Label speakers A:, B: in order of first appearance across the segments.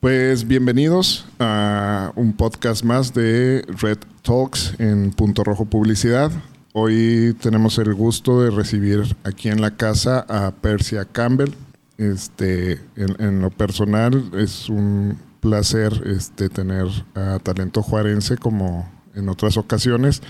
A: Pues bienvenidos a un podcast más de Red Talks en Punto Rojo Publicidad. Hoy tenemos el gusto de recibir aquí en la casa a Persia Campbell. Este, en, lo personal es un placer este, tener a talento juarense como en otras ocasiones,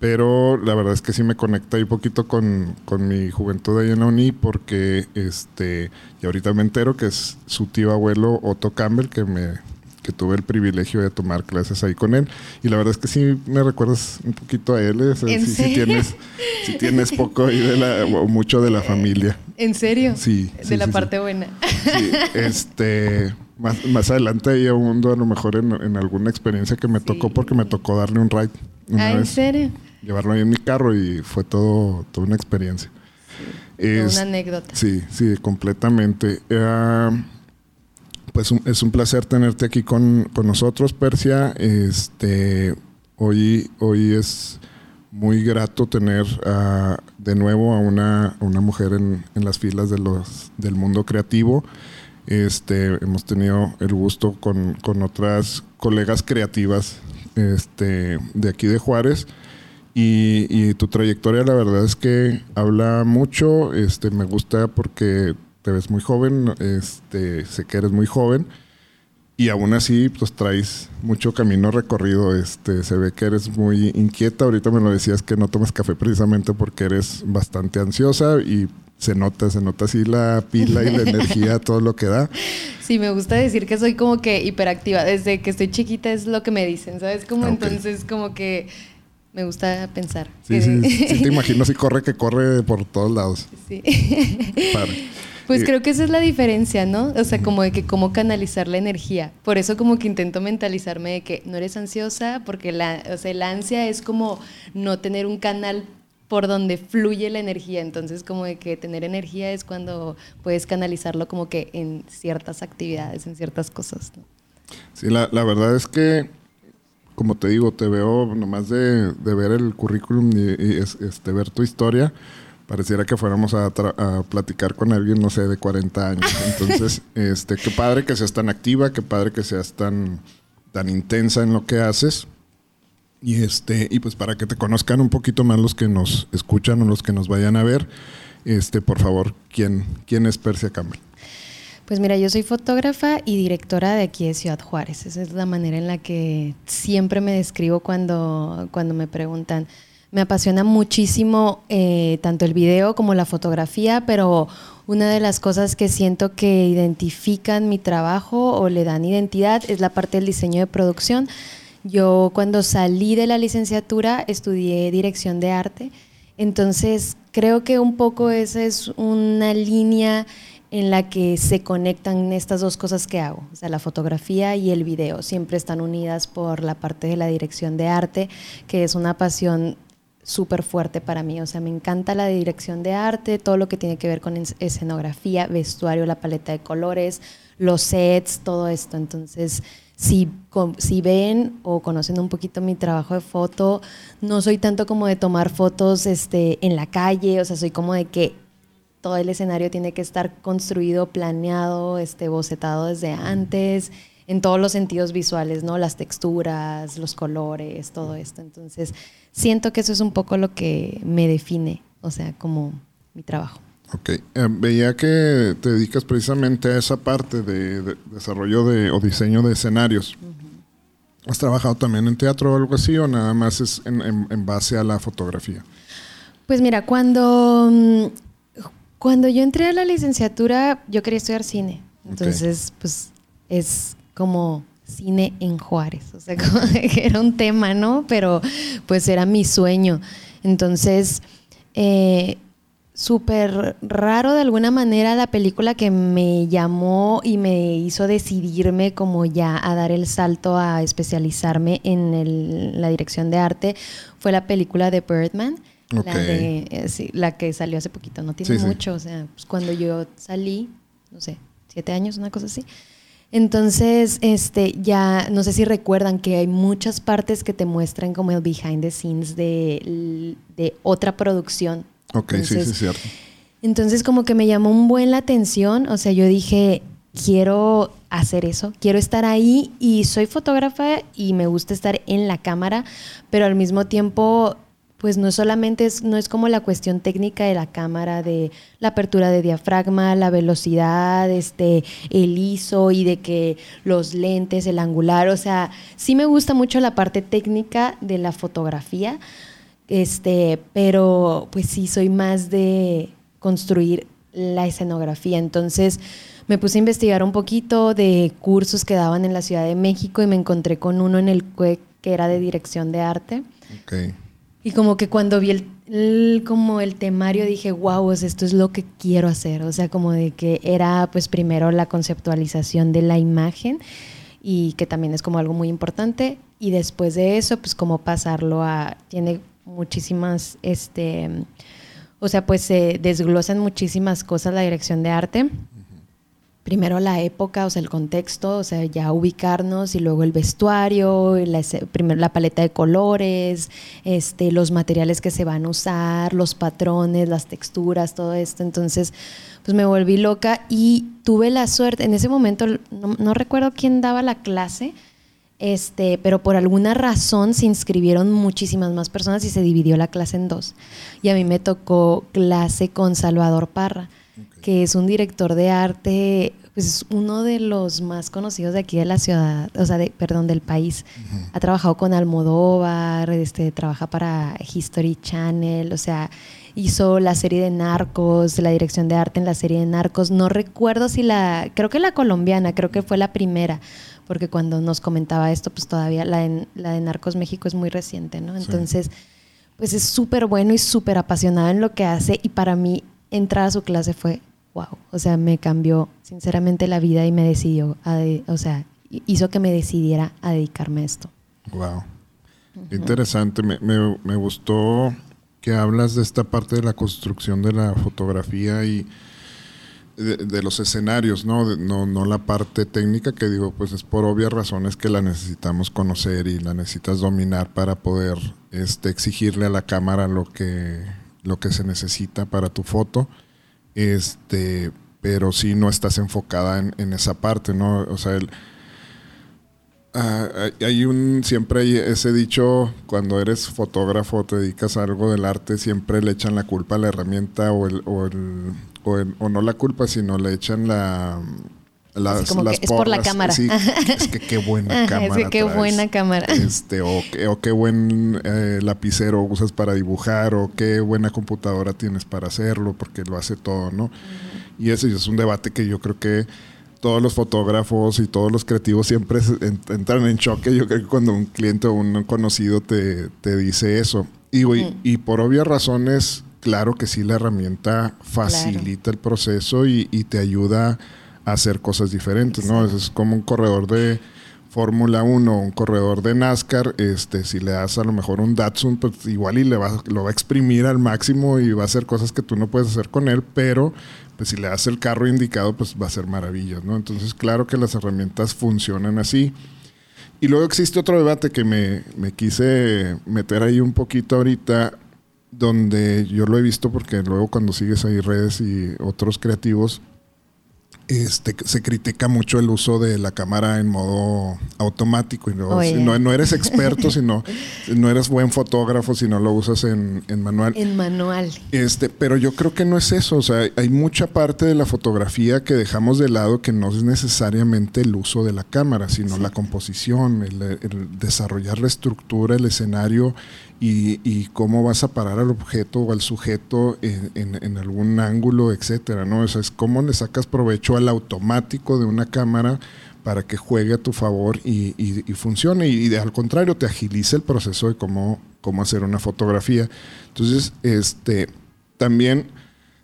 A: pero la verdad es que sí me conecta un poquito con, mi juventud ahí en la uni porque este, y ahorita me entero que es su tío abuelo Otto Campbell que me que tuve el privilegio de tomar clases ahí con él. Y la verdad es que sí me recuerdas un poquito a él. ¿eh? si, tienes, si tienes poco ahí de la, o mucho de la familia.
B: ¿En serio?
A: Sí.
B: De la parte buena.
A: Sí, este. Más, más adelante ahí mundo a lo mejor en, alguna experiencia que me tocó porque me tocó darle un ride.
B: ah, ¿en serio?
A: Llevarlo ahí en mi carro y fue todo, toda una experiencia.
B: Es, una anécdota.
A: Sí, sí, completamente. Uh, pues es un placer tenerte aquí con, nosotros, Persia. Este, hoy, hoy es muy grato tener de nuevo a una, una mujer en, las filas de los, del mundo creativo. Este, hemos tenido el gusto con, otras colegas creativas este, de aquí de Juárez. Y, y, tu trayectoria, la verdad es que habla mucho. Este, me gusta porque te ves muy joven, este, sé que eres muy joven y aún así pues traes mucho camino recorrido, este, se ve que eres muy inquieta, ahorita me lo decías que no tomas café precisamente porque eres bastante ansiosa y se nota, se nota así la pila y la energía, todo lo que da.
B: Sí, me gusta decir que soy como que hiperactiva, desde que estoy chiquita es lo que me dicen, ¿sabes? Como entonces como que me gusta pensar.
A: Sí, sí, sí, te imagino si corre que corre por todos lados.
B: Sí. Pues creo que esa es la diferencia, ¿no? O sea, como de que cómo canalizar la energía. Por eso como que intento mentalizarme de que no eres ansiosa, porque la, o sea, la ansia es como no tener un canal por donde fluye la energía. Entonces, como de que tener energía es cuando puedes canalizarlo como que en ciertas actividades, en ciertas cosas.
A: Sí, la, la, verdad es que, como te digo, te veo nomás de, de ver el currículum y, y este, ver tu historia pareciera que fuéramos a, platicar con alguien, no sé, de 40 años. Entonces, este, qué padre que seas tan activa, qué padre que seas tan, tan intensa en lo que haces. Y este, y pues para que te conozcan un poquito más los que nos escuchan o los que nos vayan a ver, este, por favor, ¿quién, quién es Persia Campbell?
B: Pues mira, yo soy fotógrafa y directora de aquí de Ciudad Juárez. Esa es la manera en la que siempre me describo cuando, cuando me preguntan me apasiona muchísimo eh, tanto el video como la fotografía, pero una de las cosas que siento que identifican mi trabajo o le dan identidad es la parte del diseño de producción. Yo cuando salí de la licenciatura estudié dirección de arte, entonces creo que un poco esa es una línea en la que se conectan estas dos cosas que hago, o sea, la fotografía y el video. Siempre están unidas por la parte de la dirección de arte, que es una pasión súper fuerte para mí. O sea, me encanta la dirección de arte, todo lo que tiene que ver con escenografía, vestuario, la paleta de colores, los sets, todo esto. Entonces, si, si ven o conocen un poquito mi trabajo de foto, no soy tanto como de tomar fotos este, en la calle, o sea, soy como de que todo el escenario tiene que estar construido, planeado, este, bocetado desde antes en todos los sentidos visuales, ¿no? Las texturas, los colores, todo esto. Entonces, siento que eso es un poco lo que me define, o sea, como mi trabajo.
A: Ok, eh, veía que te dedicas precisamente a esa parte de, desarrollo de, o diseño de escenarios. ¿Has trabajado también en teatro o algo así o nada más es en, base a la fotografía?
B: Pues mira, cuando, mm, cuando yo entré a la licenciatura, yo quería estudiar cine. Entonces, pues es como cine en Juárez, o sea, como que era un tema, ¿no? Pero pues era mi sueño. Entonces, eh, súper raro de alguna manera la película que me llamó y me hizo decidirme como ya a dar el salto a especializarme en la dirección de arte fue la película de Birdman. La, de, eh, la que salió hace poquito, no tiene mucho, o sea, pues cuando yo salí, no sé, siete años, una cosa así. Entonces, este, ya no sé si recuerdan que hay muchas partes que te muestran como el behind the scenes de, otra producción.
A: Ok, sí, sí, es cierto.
B: Entonces, como que me llamó un buen la atención, o sea, yo dije, quiero hacer eso, quiero estar ahí y soy fotógrafa y me gusta estar en la cámara, pero al mismo tiempo pues no solamente es, no es como la cuestión técnica de la cámara, de la apertura de diafragma, la velocidad, este, el ISO y de que los lentes, el angular, o sea, sí me gusta mucho la parte técnica de la fotografía, este, pero pues sí soy más de construir la escenografía. Entonces me puse a investigar un poquito de cursos que daban en la Ciudad de México y me encontré con uno en el CUEC que era de dirección de arte. Y como que cuando vi el, como el temario dije, wow, esto es lo que quiero hacer. O sea, como de que era pues primero la conceptualización de la imagen y que también es como algo muy importante. Y después de eso, pues como pasarlo a, tiene muchísimas, este, o sea, pues se desglosan muchísimas cosas la dirección de arte primero la época, o sea, el contexto, o sea, ya ubicarnos y luego el vestuario, la, primero la paleta de colores, este, los materiales que se van a usar, los patrones, las texturas, todo esto. Entonces, pues me volví loca y tuve la suerte, en ese momento no, recuerdo quién daba la clase, este, pero por alguna razón se inscribieron muchísimas más personas y se dividió la clase en dos. Y a mí me tocó clase con Salvador Parra que es un director de arte, pues uno de los más conocidos de aquí de la ciudad, o sea, de, perdón, del país. Ha trabajado con Almodóvar, este, trabaja para History Channel, o sea, hizo la serie de Narcos, la dirección de arte en la serie de Narcos. No recuerdo si la, creo que la colombiana, creo que fue la primera, porque cuando nos comentaba esto, pues todavía la de, la de Narcos México es muy reciente, ¿no? Entonces, pues es súper bueno y súper apasionado en lo que hace y para mí entrar a su clase fue wow, o sea, me cambió sinceramente la vida y me decidió, o sea, hizo que me decidiera a dedicarme a esto.
A: Wow. Interesante, me, me, gustó que hablas de esta parte de la construcción de la fotografía y de, los escenarios, ¿no? ¿no? No la parte técnica que digo, pues es por obvias razones que la necesitamos conocer y la necesitas dominar para poder este, exigirle a la cámara lo que, lo que se necesita para tu foto este, pero si no estás enfocada en, esa parte, ¿no? O sea, ah, hay un, siempre hay ese dicho, cuando eres fotógrafo, te dedicas a algo del arte, siempre le echan la culpa a la herramienta o, el, o, el, o, no la culpa, sino le echan la...
B: Las, es por la cámara.
A: es que qué buena cámara.
B: Es qué buena cámara.
A: Este, o, o qué buen eh, lapicero usas para dibujar, o qué buena computadora tienes para hacerlo, porque lo hace todo, ¿no? Y ese es un debate que yo creo que todos los fotógrafos y todos los creativos siempre entran en choque. Yo creo que cuando un cliente o un conocido te, dice eso. Y, y por obvias razones, claro que sí, la herramienta facilita el proceso y, y te ayuda hacer cosas diferentes, ¿no? Es como un corredor de Fórmula 1, un corredor de NASCAR, este, si le das a lo mejor un Datsun, pues igual y le va, lo va a exprimir al máximo y va a hacer cosas que tú no puedes hacer con él, pero pues si le das el carro indicado, pues va a ser maravillas, ¿no? Entonces, claro que las herramientas funcionan así. Y luego existe otro debate que me, me quise meter ahí un poquito ahorita, donde yo lo he visto porque luego cuando sigues ahí redes y otros creativos, este, se critica mucho el uso de la cámara en modo automático. Y no, no, eres experto, sino no eres buen fotógrafo si no lo usas en, manual.
B: En manual.
A: Este, pero yo creo que no es eso. O sea, hay mucha parte de la fotografía que dejamos de lado que no es necesariamente el uso de la cámara, sino la composición, el desarrollar la estructura, el escenario y, cómo vas a parar al objeto o al sujeto en, algún ángulo, etcétera, ¿no? O es cómo le sacas provecho al automático de una cámara para que juegue a tu favor y, funcione. Y, al contrario, te agilice el proceso de cómo, cómo hacer una fotografía. Entonces, este, también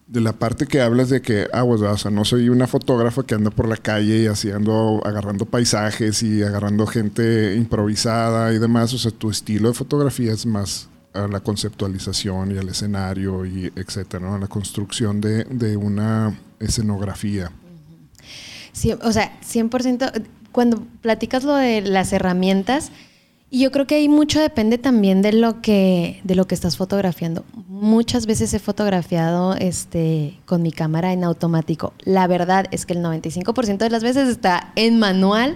A: de la parte que hablas de que, ah, pues, o sea, no soy una fotógrafa que anda por la calle y haciendo, agarrando paisajes y agarrando gente improvisada y demás. O sea, tu estilo de fotografía es más a la conceptualización y al escenario y etcétera, ¿no? A la construcción de, de una escenografía.
B: O sea, 100%, cuando platicas lo de las herramientas, Y yo creo que ahí mucho depende también de lo que, de lo que estás fotografiando. Muchas veces he fotografiado este, con mi cámara en automático. La verdad es que el 95% de las veces está en manual,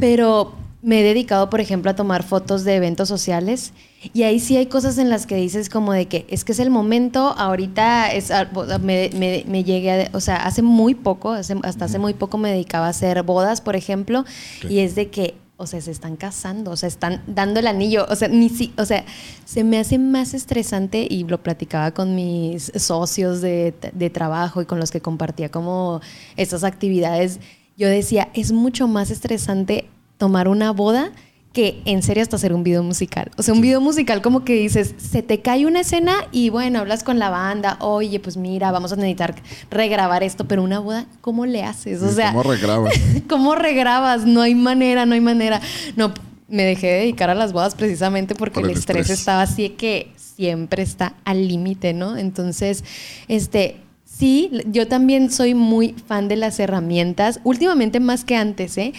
B: pero me he dedicado, por ejemplo, a tomar fotos de eventos sociales y ahí sí hay cosas en las que dices como de que es que es el momento, ahorita es, me, me, llegué, a, o sea, hace muy poco, hasta hace muy poco me dedicaba a hacer bodas, por ejemplo, y es de que o sea, se están casando, o sea, están dando el anillo, o sea, ni si, o sea, se me hace más estresante y lo platicaba con mis socios de, de trabajo y con los que compartía como estas actividades. Yo decía, es mucho más estresante tomar una boda que en serio hasta hacer un video musical. O sea, un video musical como que dices, se te cae una escena y bueno, hablas con la banda, oye, pues mira, vamos a necesitar regrabar esto, pero una boda, ¿cómo le haces? O sea,
A: ¿cómo regrabas?
B: ¿Cómo regrabas? No hay manera, no hay manera. No, me dejé de dedicar a las bodas precisamente porque el, estrés, estrés estaba así que siempre está al límite, ¿no? Entonces, este, Sí, yo también soy muy fan de las herramientas, últimamente más que antes, ¿eh?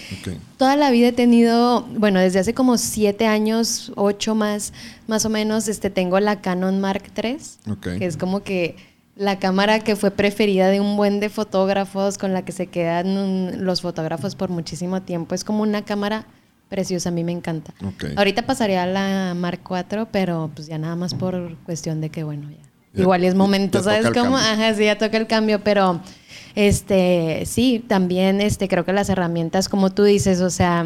B: Toda la vida he tenido, bueno, desde hace como siete años, ocho más, más o menos, este, tengo la Canon Mark III, que es como que la cámara que fue preferida de un buen de fotógrafos, con la que se quedan los fotógrafos por muchísimo tiempo. Es como una cámara preciosa, a mí me encanta. Ahorita pasaría a la Mark IV, pero pues ya nada más por cuestión de que, bueno, ya Igual es momento, ¿sabes cómo? Ajá, sí, ya toca el cambio, pero este, sí, también este, creo que las herramientas, como tú dices, o sea,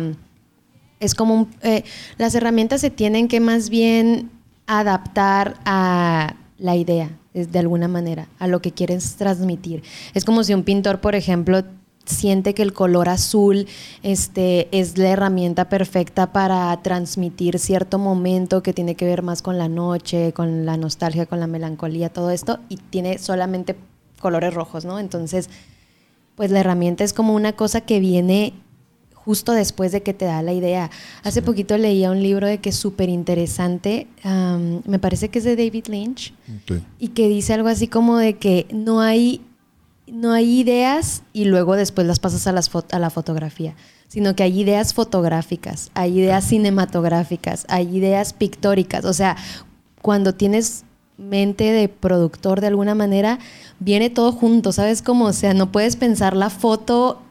B: es como eh, las herramientas se tienen que más bien adaptar a la idea, de alguna manera, a lo que quieres transmitir. Es como si un pintor, por ejemplo, siente que el color azul este, es la herramienta perfecta para transmitir cierto momento que tiene que ver más con la noche, con la nostalgia, con la melancolía, todo esto, y tiene solamente colores rojos, ¿no? Entonces, pues la herramienta es como una cosa que viene justo después de que te da la idea. Hace poquito leía un libro de que es súper interesante, me parece que es de David Lynch, y que dice algo así como de que no hay no hay ideas y luego después las pasas a, las a la fotografía, sino que hay ideas fotográficas, hay ideas cinematográficas, hay ideas pictóricas. O sea, cuando tienes mente de productor de alguna manera, viene todo junto, ¿sabes cómo? O sea, no puedes pensar la foto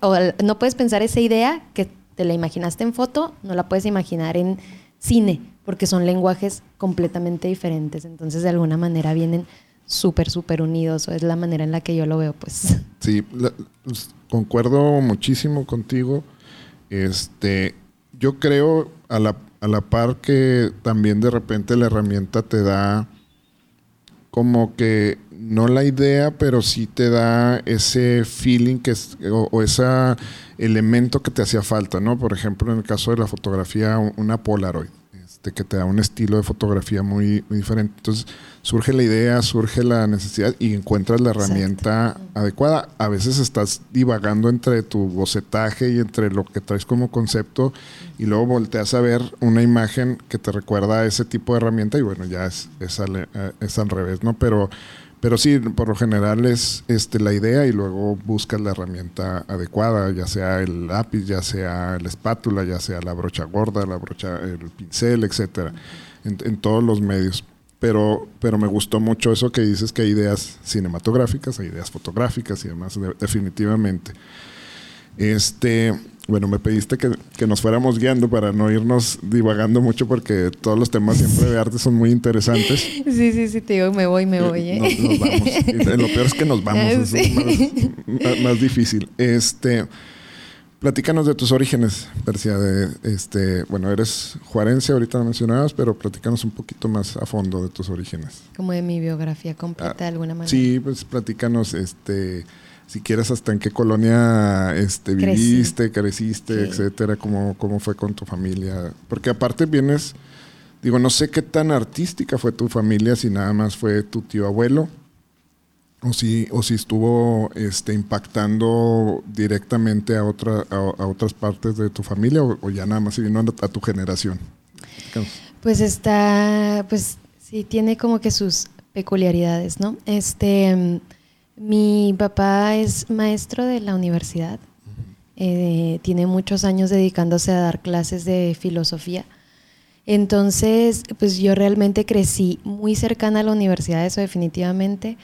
B: o no puedes pensar esa idea que te la imaginaste en foto, no la puedes imaginar en cine, porque son lenguajes completamente diferentes. Entonces, de alguna manera vienen súper, súper unidos. Es la manera en la que yo lo veo, pues.
A: Sí, pues, concuerdo muchísimo contigo. Este, yo creo a la, a la par que también de repente la herramienta te da como que no la idea, pero sí te da ese feeling que es, o, ese elemento que te hacía falta, ¿no? Por ejemplo, en el caso de la fotografía, una Polaroid, este, que te da un estilo de fotografía muy, muy diferente. Entonces, surge la idea, surge la necesidad y encuentras la herramienta adecuada. A veces estás divagando entre tu bocetaje y entre lo que traes como concepto y luego volteas a ver una imagen que te recuerda a ese tipo de herramienta y bueno, ya es, es, al, eh, es al revés, ¿no? Pero, pero sí, por lo general es este, la idea y luego buscas la herramienta adecuada, ya sea el lápiz, ya sea la espátula, ya sea la brocha gorda, la brocha, el pincel, etcétera, en, todos los medios pero, pero me gustó mucho eso que dices que hay ideas cinematográficas, hay ideas fotográficas y demás, definitivamente. Este, bueno, me pediste que, que, nos fuéramos guiando para no irnos divagando mucho porque todos los temas siempre de arte son muy interesantes.
B: Sí, sí, sí, te digo, me voy, me voy. ¿eh?
A: Nos, vamos. lo peor es que nos vamos, es más, más, difícil. Este, Platícanos de tus orígenes, Persia. De, este, bueno, eres juarense, ahorita lo mencionabas, pero platícanos un poquito más a fondo de tus orígenes.
B: Como de mi biografía completa, de alguna manera.
A: Sí, pues platícanos, este, si quieres, hasta en qué colonia este, viviste, creciste, etcétera, cómo, cómo fue con tu familia. Porque aparte vienes, digo, no sé qué tan artística fue tu familia, si nada más fue tu tío abuelo o si, o si estuvo este, impactando directamente a, otra, a, otras partes de tu familia o, ya nada más si vino a, tu generación.
B: Pues está, pues sí, tiene como que sus peculiaridades, ¿no? Este, mi papá es maestro de la universidad, eh, tiene muchos años dedicándose a dar clases de filosofía. Entonces, pues yo realmente crecí muy cercana a la universidad, eso definitivamente.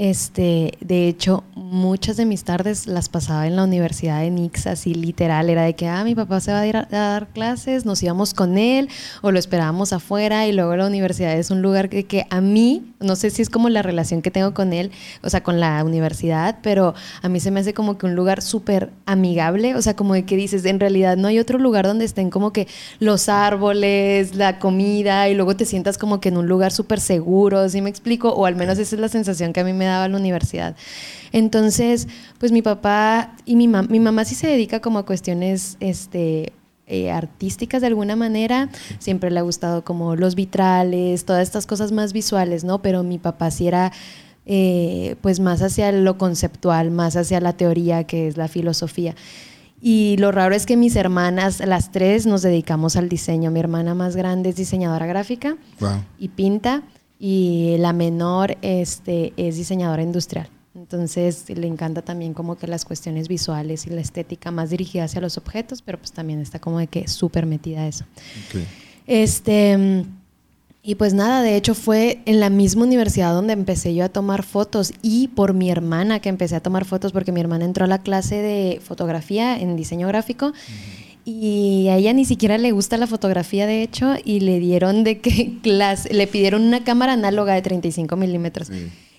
B: Este, de hecho, muchas de mis tardes las pasaba en la Universidad de Nix, así literal, era de que, ah, mi papá se va a ir a, dar clases, nos íbamos con él o lo esperábamos afuera y luego la universidad es un lugar que, que, a mí, no sé si es como la relación que tengo con él, o sea, con la universidad, pero a mí se me hace como que un lugar súper amigable, o sea, como de que dices, en realidad no hay otro lugar donde estén como que los árboles, la comida y luego te sientas como que en un lugar súper seguro, ¿sí me explico? O al menos esa es la sensación que a mí me daba la universidad. Entonces, pues mi papá y mi, mamá, mi mamá sí se dedica como a cuestiones este, eh, artísticas de alguna manera. Siempre le ha gustado como los vitrales, todas estas cosas más visuales, ¿no? Pero mi papá sí era... Eh, pues más hacia lo conceptual, más hacia la teoría que es la filosofía. Y lo raro es que mis hermanas, las tres, nos dedicamos al diseño. Mi hermana más grande es diseñadora gráfica y pinta y la menor este, es diseñadora industrial. Entonces le encanta también como que las cuestiones visuales y la estética más dirigida hacia los objetos, pero pues también está como de que súper metida eso. Este, y pues nada, de hecho fue en la misma universidad donde empecé yo a tomar fotos y por mi hermana que empecé a tomar fotos porque mi hermana entró a la clase de fotografía en diseño gráfico. Y a ella ni siquiera le gusta la fotografía, de hecho, y le dieron de que clase, le pidieron una cámara análoga de 35 milímetros.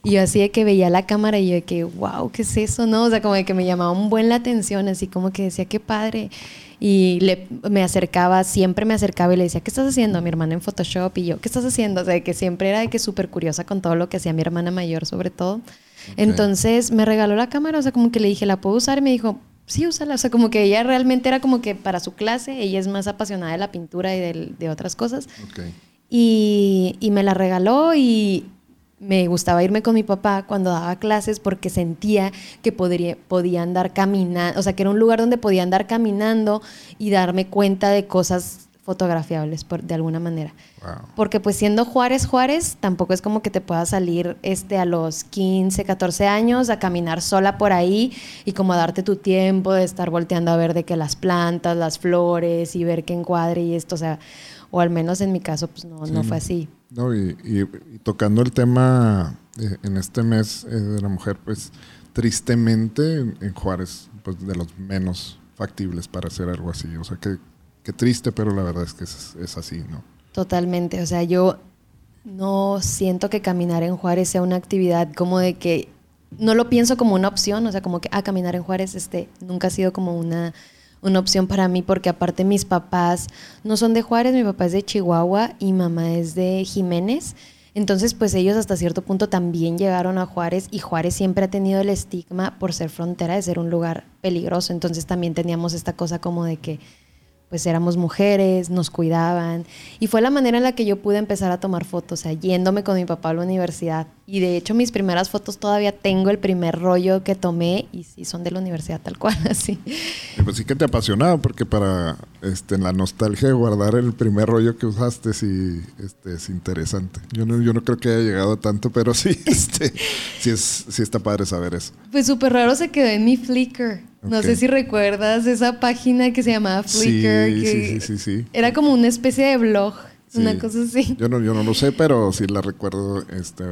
B: Y yo así de que veía la cámara y yo de que, wow, ¿qué es eso? ¿No? O sea, como de que me llamaba un buen la atención, así como que decía, qué padre. Y le, me acercaba, siempre me acercaba y le decía, ¿qué estás haciendo? Mi hermana en Photoshop y yo, ¿qué estás haciendo? O sea, que siempre era de que súper curiosa con todo lo que hacía mi hermana mayor, sobre todo. Entonces me regaló la cámara, o sea, como que le dije, ¿la puedo usar? Y me dijo, sí, úsala. O sea, como que ella realmente era como que para su clase, ella es más apasionada de la pintura y de, otras cosas. Y, y, me la regaló y me gustaba irme con mi papá cuando daba clases porque sentía que podría, podía andar caminando, o sea, que era un lugar donde podía andar caminando y darme cuenta de cosas fotografiables por, de alguna manera. Porque pues siendo Juárez, Juárez, tampoco es como que te puedas salir este, a los 15, 14 años a caminar sola por ahí y como a darte tu tiempo de estar volteando a ver de que las plantas, las flores y ver qué encuadre y esto, o sea, o al menos en mi caso pues no, no fue así.
A: No, y, y, tocando el tema eh, en este mes eh, de la mujer, pues tristemente en Juárez, pues de los menos factibles para hacer algo así. O sea, que Qué triste, pero la verdad es que es, así, ¿no?
B: Totalmente. O sea, yo no siento que caminar en Juárez sea una actividad como de que no lo pienso como una opción, o sea, como que ah, caminar en Juárez este nunca ha sido como una una opción para mí porque aparte mis papás no son de Juárez, mi papá es de Chihuahua y mamá es de Jiménez. Entonces, pues ellos hasta cierto punto también llegaron a Juárez y Juárez siempre ha tenido el estigma por ser frontera de ser un lugar peligroso. Entonces también teníamos esta cosa como de que pues éramos mujeres, nos cuidaban. Y fue la manera en la que yo pude empezar a tomar fotos, o sea, yéndome con mi papá a la universidad. Y de hecho mis primeras fotos todavía tengo el primer rollo que tomé y sí son de la universidad tal cual, así.
A: Y pues sí que te apasionaba porque para este, la nostalgia guardar el primer rollo que usaste sí este, es interesante. Yo no, yo no creo que haya llegado tanto, pero sí, este, sí, es, sí está padre saber eso.
B: Pues súper raro se quedó en mi Flickr. No sé si recuerdas esa página que se llamaba Flickr.
A: Sí, sí, sí, sí,
B: Era como una especie de blog, una cosa así.
A: Yo no, yo no lo sé, pero sí la recuerdo. Este,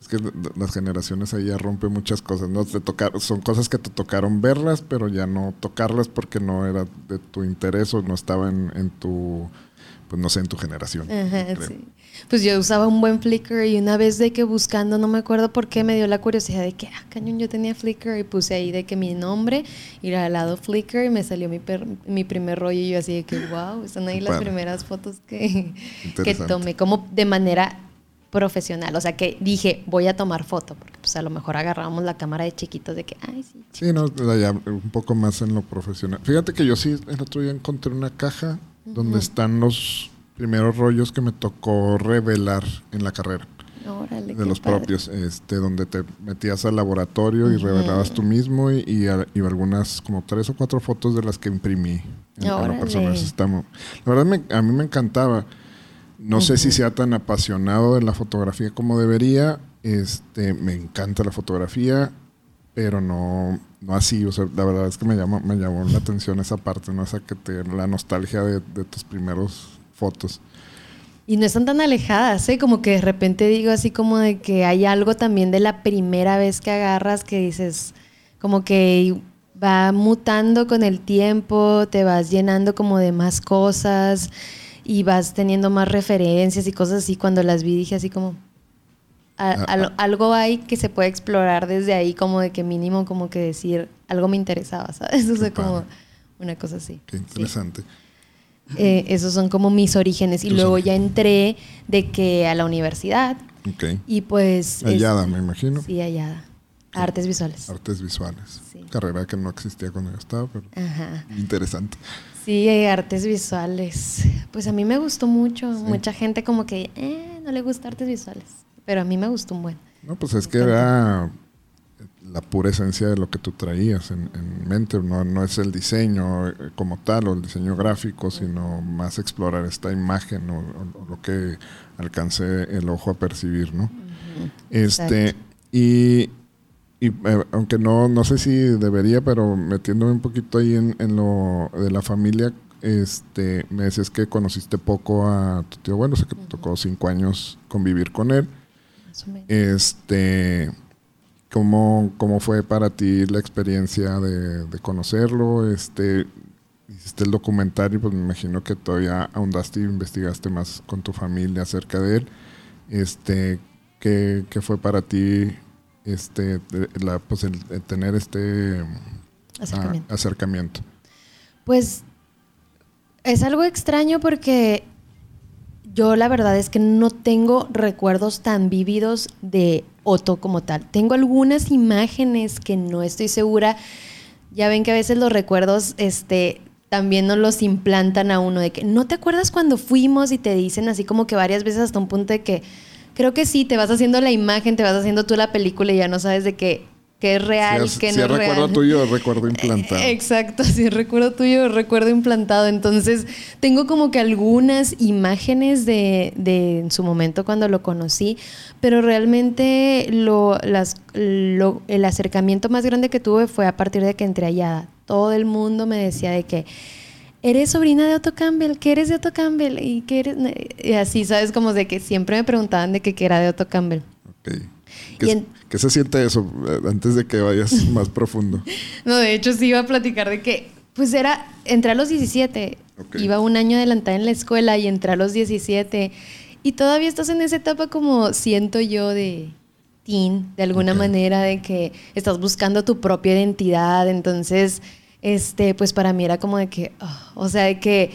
A: es que las generaciones ahí ya rompen muchas cosas, ¿no? Te tocar, son cosas que te tocaron verlas, pero ya no tocarlas porque no era de tu interés o no estaba en, en tu pues no sé, en tu generación.
B: Pues yo usaba un buen Flickr y una vez de que buscando, no me acuerdo por qué, me dio la curiosidad de que, ah, cañón, yo tenía Flickr y puse ahí de que mi nombre, ir al lado Flickr y me salió mi, mi primer rollo y yo así de que, wow, están ahí las primeras fotos que, que tomé como de manera profesional, o sea que dije, voy a tomar foto, porque pues a lo mejor agarrábamos la cámara de chiquitos de que, ay, sí.
A: Sí, no, ya un poco más en lo profesional. Fíjate que yo sí, el otro día encontré una caja donde están los primeros rollos que me tocó revelar en la carrera. de los propios, este, donde te metías al laboratorio y revelabas tú mismo y, algunas, como tres o cuatro fotos de las que imprimí en, la persona. La verdad, a mí me encantaba. No sé si sea tan apasionado de la fotografía como debería. Este, me encanta la fotografía, pero no, no así, o sea, la verdad es que me llamó, me llamó la atención esa parte, ¿no? Esa que te, la nostalgia de, tus primeros fotos.
B: y no están tan alejadas, ¿eh? Como que de repente digo así como de que hay algo también de la primera vez que agarras que dices, como que va mutando con el tiempo, te vas llenando como de más cosas y vas teniendo más referencias y cosas así. Cuando las vi dije así como, ah, ah. algo hay que se puede explorar desde ahí, como de que mínimo como que decir, algo me interesaba, ¿sabes? Eso es como una cosa así.
A: Qué interesante.
B: Eh, esos son como mis orígenes. Y luego ya entré de que a la universidad. Y pues...
A: Hallada, me imagino.
B: Sí, hallada. Artes visuales.
A: Artes visuales. Carrera que no existía cuando yo estaba, pero interesante.
B: Sí, artes visuales. Pues a mí me gustó mucho. Mucha gente como que eh, no le gusta artes visuales. Pero a mí me gustó un buen.
A: No, pues es que era la pura esencia de lo que tú traías en, mente. No, no, es el diseño eh, como tal o el diseño gráfico, sino más explorar esta imagen o, lo que alcance el ojo a percibir, ¿no? Este, y, y eh, aunque no, no sé si debería, pero metiéndome un poquito ahí en, en lo de la familia, este, me decías que conociste poco a tu tío, bueno, sé que te tocó cinco años convivir con él. Este, ¿Cómo, ¿Cómo fue para ti la experiencia de, conocerlo? Este, hiciste el documental y pues me imagino que todavía ahondaste y investigaste más con tu familia acerca de él. Este, ¿qué, qué fue para ti este, la, pues el, tener este
B: acercamiento.
A: acercamiento?
B: Pues es algo extraño porque yo la verdad es que no tengo recuerdos tan vívidos de Otto como tal. Tengo algunas imágenes que no estoy segura. Ya ven que a veces los recuerdos este, también nos los implantan a uno de que no te acuerdas cuando fuimos y te dicen así como que varias veces hasta un punto de que creo que sí, te vas haciendo la imagen, te vas haciendo tú la película y ya no sabes de qué que es real, que no es real.
A: recuerdo tuyo, recuerdo implantado.
B: Exacto, si recuerdo tuyo, recuerdo implantado. Entonces, tengo como que algunas imágenes de, de en su momento cuando lo conocí, pero realmente lo, las, lo, el acercamiento más grande que tuve fue a partir de que entré allá. Todo el mundo me decía de que eres sobrina de Otto Campbell, ¿qué eres de Otto Campbell? Y, qué eres? y así, ¿sabes? Como de que siempre me preguntaban de qué era de Otto Campbell.
A: Okay. ¿Qué, se siente eso eh, antes de que vayas más profundo?
B: No, de hecho sí iba a platicar de que, pues era, entré a los 17, iba un año adelantada en la escuela y entré a los 17 y todavía estás en esa etapa como siento yo de teen, de alguna manera, de que estás buscando tu propia identidad, entonces, este, pues para mí era como de que, ah, o sea, de que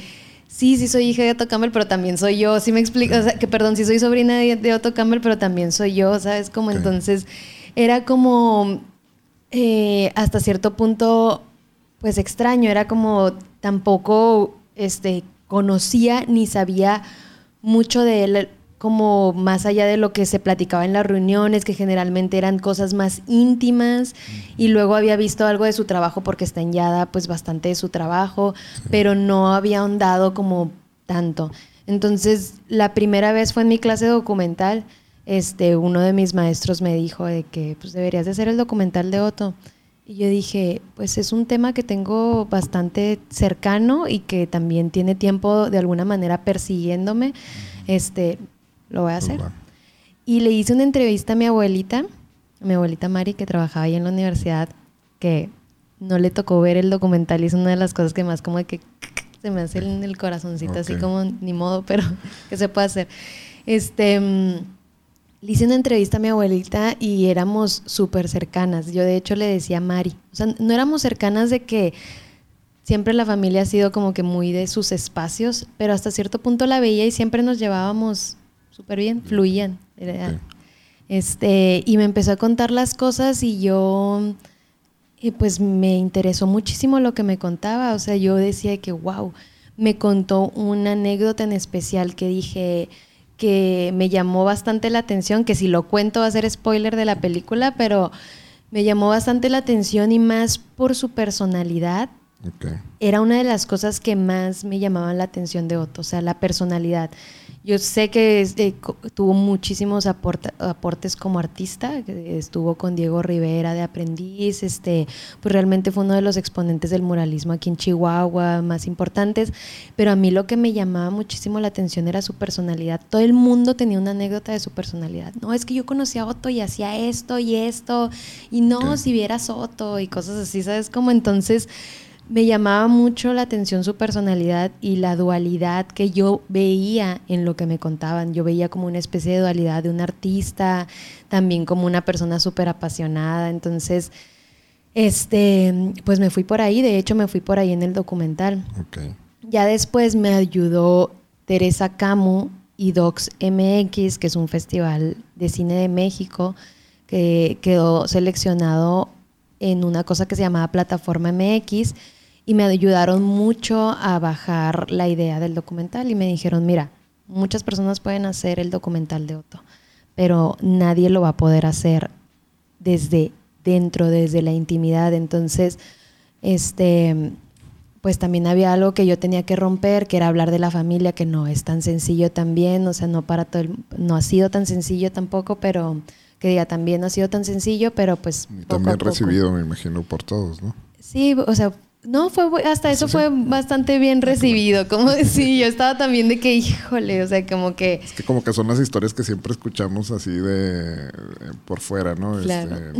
B: sí, sí soy hija de Otto Campbell, pero también soy yo. Sí me explico, o sea, que perdón, sí soy sobrina de, Otto Campbell, pero también soy yo, ¿sabes? Como entonces era como eh, hasta cierto punto, pues extraño, era como tampoco este, conocía ni sabía mucho de él como más allá de lo que se platicaba en las reuniones, que generalmente eran cosas más íntimas, y luego había visto algo de su trabajo porque está en Yada, pues bastante de su trabajo, pero no había ahondado como tanto. Entonces, la primera vez fue en mi clase documental, este, uno de mis maestros me dijo de que pues deberías de hacer el documental de Otto. Y yo dije, pues es un tema que tengo bastante cercano y que también tiene tiempo de alguna manera persiguiéndome. Este, lo voy a hacer. Y le hice una entrevista a mi abuelita, a mi abuelita Mari, que trabajaba ahí en la universidad, que no le tocó ver el documental y es una de las cosas que más como de que se me hace en el corazoncito, así como ni modo, pero que se puede hacer. Este, mm, le hice una entrevista a mi abuelita y éramos súper cercanas. Yo de hecho le decía a Mari, o sea, no éramos cercanas de que siempre la familia ha sido como que muy de sus espacios, pero hasta cierto punto la veía y siempre nos llevábamos súper bien, fluían. Este, y me empezó a contar las cosas y yo, eh, pues me interesó muchísimo lo que me contaba. O sea, yo decía que, wow, me contó una anécdota en especial que dije que me llamó bastante la atención, que si lo cuento va a ser spoiler de la película, pero me llamó bastante la atención y más por su personalidad. Era una de las cosas que más me llamaban la atención de Otto, o sea, la personalidad. Yo sé que eh, tuvo muchísimos aportes como artista, estuvo con Diego Rivera de aprendiz, este, pues realmente fue uno de los exponentes del muralismo aquí en Chihuahua más importantes, pero a mí lo que me llamaba muchísimo la atención era su personalidad. Todo el mundo tenía una anécdota de su personalidad. No, es que yo conocía a Otto y hacía esto y esto, y no, si vieras Otto y cosas así, ¿sabes? Como entonces me llamaba mucho la atención su personalidad y la dualidad que yo veía en lo que me contaban. Yo veía como una especie de dualidad de un artista, también como una persona súper apasionada. Entonces, este, pues me fui por ahí, de hecho me fui por ahí en el documental. Ya después me ayudó Teresa Camu y Docs MX, que es un festival de cine de México, que quedó seleccionado en una cosa que se llamaba Plataforma MX y me ayudaron mucho a bajar la idea del documental y me dijeron, mira, muchas personas pueden hacer el documental de Otto, pero nadie lo va a poder hacer desde dentro, desde la intimidad. Entonces, este, pues también había algo que yo tenía que romper, que era hablar de la familia, que no es tan sencillo también, o sea, no para todo no ha sido tan sencillo tampoco, pero que diga también no ha sido tan sencillo, pero pues
A: también recibido, me imagino, por todos, ¿no?
B: Sí, o sea, no, fue hasta eso fue bastante bien recibido. Como sí, yo estaba también de que, híjole, o sea, como que.
A: Es que como que son las historias que siempre escuchamos así de por fuera, ¿no? Este,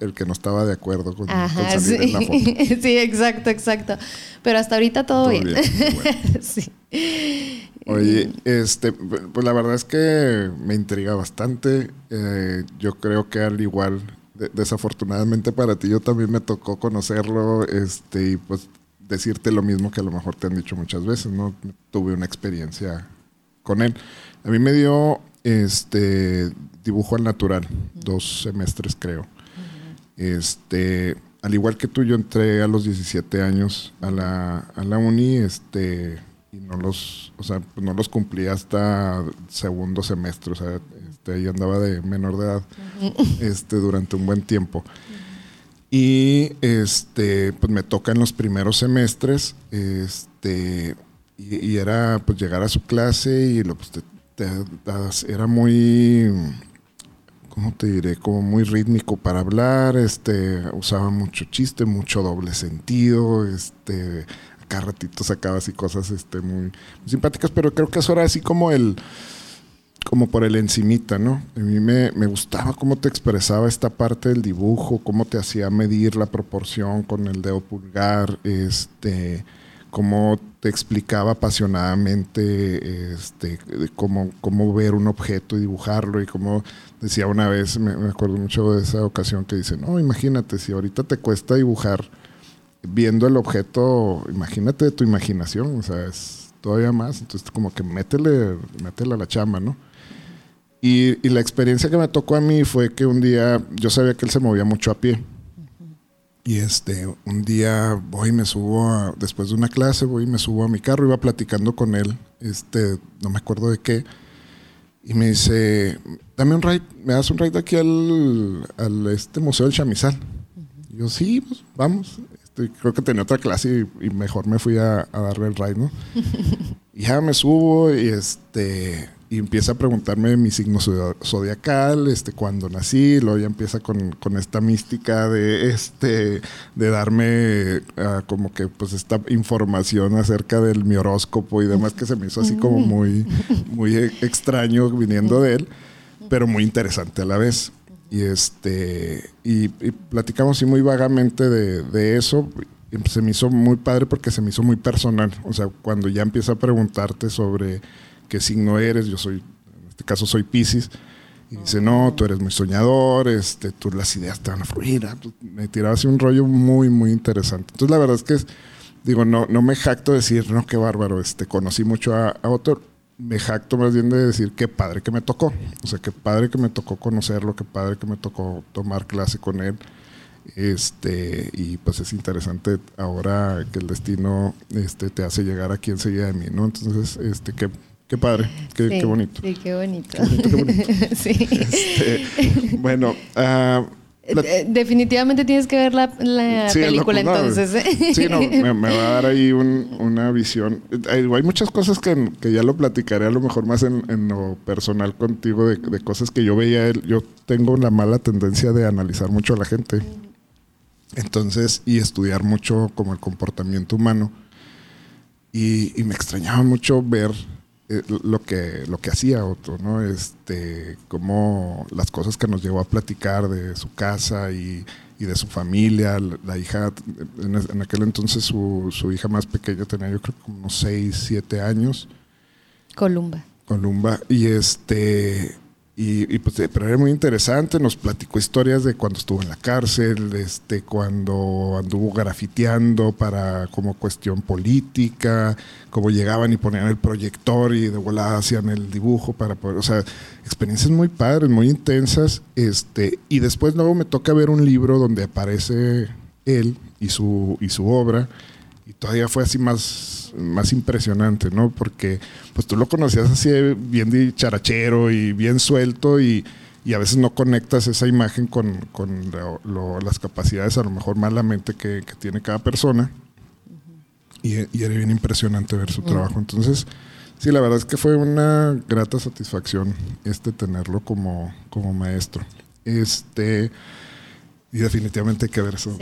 A: el, que no estaba de acuerdo con, salir
B: sí.
A: en la foto.
B: sí, exacto, exacto. Pero hasta ahorita todo, bien. sí.
A: Oye, este, pues la verdad es que me intriga bastante. Eh, yo creo que al igual desafortunadamente para ti yo también me tocó conocerlo este, y pues decirte lo mismo que a lo mejor te han dicho muchas veces, ¿no? Tuve una experiencia con él. A mí me dio este dibujo al natural, dos semestres creo. Este, al igual que tú, yo entré a los 17 años a la, a la uni, este, y no los, o sea, no los cumplí hasta segundo semestre, o sea, este, ahí andaba de menor de edad, este, durante un buen tiempo. Y este, pues me toca en los primeros semestres, este, y, era pues llegar a su clase y lo, pues, era muy, ¿cómo te diré? Como muy rítmico para hablar, este, usaba mucho chiste, mucho doble sentido, este, cada ratito sacaba así cosas este, muy, simpáticas, pero creo que eso era así como el como por el encimita, ¿no? A mí me, me, gustaba cómo te expresaba esta parte del dibujo, cómo te hacía medir la proporción con el dedo pulgar, este, cómo te explicaba apasionadamente este, cómo, cómo ver un objeto y dibujarlo y cómo decía una vez, me, me acuerdo mucho de esa ocasión que dice, no, imagínate, si ahorita te cuesta dibujar viendo el objeto, imagínate de tu imaginación, o sea, es todavía más, entonces como que métele, métele a la chama, ¿no? Y, la experiencia que me tocó a mí fue que un día, yo sabía que él se movía mucho a pie. Y este, un día voy y me subo, después de una clase, voy y me subo a mi carro, iba platicando con él, este, no me acuerdo de qué, y me dice, dame un ride, me das un ride aquí al, al este Museo del Chamizal. Y yo, sí, pues vamos. Este, creo que tenía otra clase y, mejor me fui a, darle el ride, ¿no? y ya me subo y este y empieza a preguntarme mi signo zodiacal, este, cuando nací, luego ya empieza con, esta mística de, este, de darme ah, como que pues esta información acerca del mi horóscopo y demás que se me hizo así como muy, muy extraño viniendo de él, pero muy interesante a la vez. Y este y, platicamos así muy vagamente de, de eso. Y se me hizo muy padre porque se me hizo muy personal. O sea, cuando ya empieza a preguntarte sobre qué signo eres, yo soy, en este caso soy Pisces, y dice, no, tú eres muy soñador, este, tú las ideas te van a fluir. Ah, pues, me tiraba así un rollo muy, muy interesante. Entonces la verdad es que, digo, no, no me jacto de decir, no, qué bárbaro, este, conocí mucho a, a otro, me jacto más bien de decir qué padre que me tocó. O sea, qué padre que me tocó conocerlo, qué padre que me tocó tomar clase con él. Este, y pues es interesante ahora que el destino este, te hace llegar aquí enseguida de mí, ¿no? Entonces, este, qué, Qué padre, qué, qué bonito.
B: Sí, qué bonito. Qué bonito, sí.
A: Este, bueno, uh,
B: definitivamente tienes que ver la, película entonces.
A: ¿eh? Sí, no, me, va a dar ahí una visión. Hay, muchas cosas que, ya lo platicaré a lo mejor más en, lo personal contigo, de, cosas que yo veía. Yo tengo la mala tendencia de analizar mucho a la gente. Entonces, y estudiar mucho como el comportamiento humano. Y, y me extrañaba mucho ver eh, lo que lo que hacía otro, ¿no? Este, como las cosas que nos llevó a platicar de su casa y, de su familia, la, hija, en, aquel entonces su, su, hija más pequeña tenía yo creo como unos 6, 7 años.
B: Columba.
A: Columba. Y este, y, pues, eh, pero era muy interesante, nos platicó historias de cuando estuvo en la cárcel, este, cuando anduvo grafiteando para como cuestión política, cómo llegaban y ponían el proyector y de volada hacían el dibujo para poder, o sea, experiencias muy padres, muy intensas, este, y después luego me toca ver un libro donde aparece él y su, y su obra, y todavía fue así más más impresionante, ¿no? Porque pues tú lo conocías así bien dicharachero y bien suelto y, a veces no conectas esa imagen con, las capacidades a lo mejor malamente que, que tiene cada persona. y, era bien impresionante ver su trabajo. Entonces, sí, la verdad es que fue una grata satisfacción este tenerlo como, como maestro. Este, y definitivamente hay que ver eso.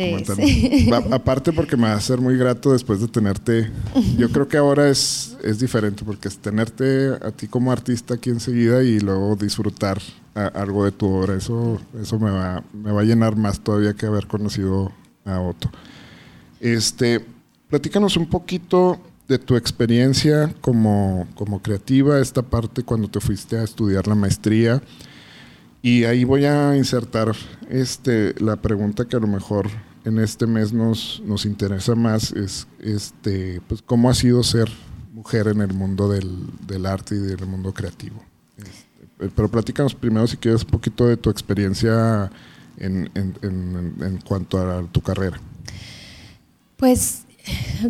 A: Aparte porque me va a ser muy grato después de tenerte. Yo creo que ahora es, es diferente porque es tenerte a ti como artista aquí enseguida y luego disfrutar algo de tu obra. Eso, eso me, va, me va a llenar más todavía que haber conocido a Otto. Este, platícanos un poquito de tu experiencia como, como creativa, esta parte cuando te fuiste a estudiar la maestría. Y ahí voy a insertar este, la pregunta que a lo mejor en este mes nos, nos interesa más, es este, pues, cómo ha sido ser mujer en el mundo del, arte y del mundo creativo. Este, pero platícanos primero si quieres un poquito de tu experiencia en, en cuanto a tu carrera.
B: Pues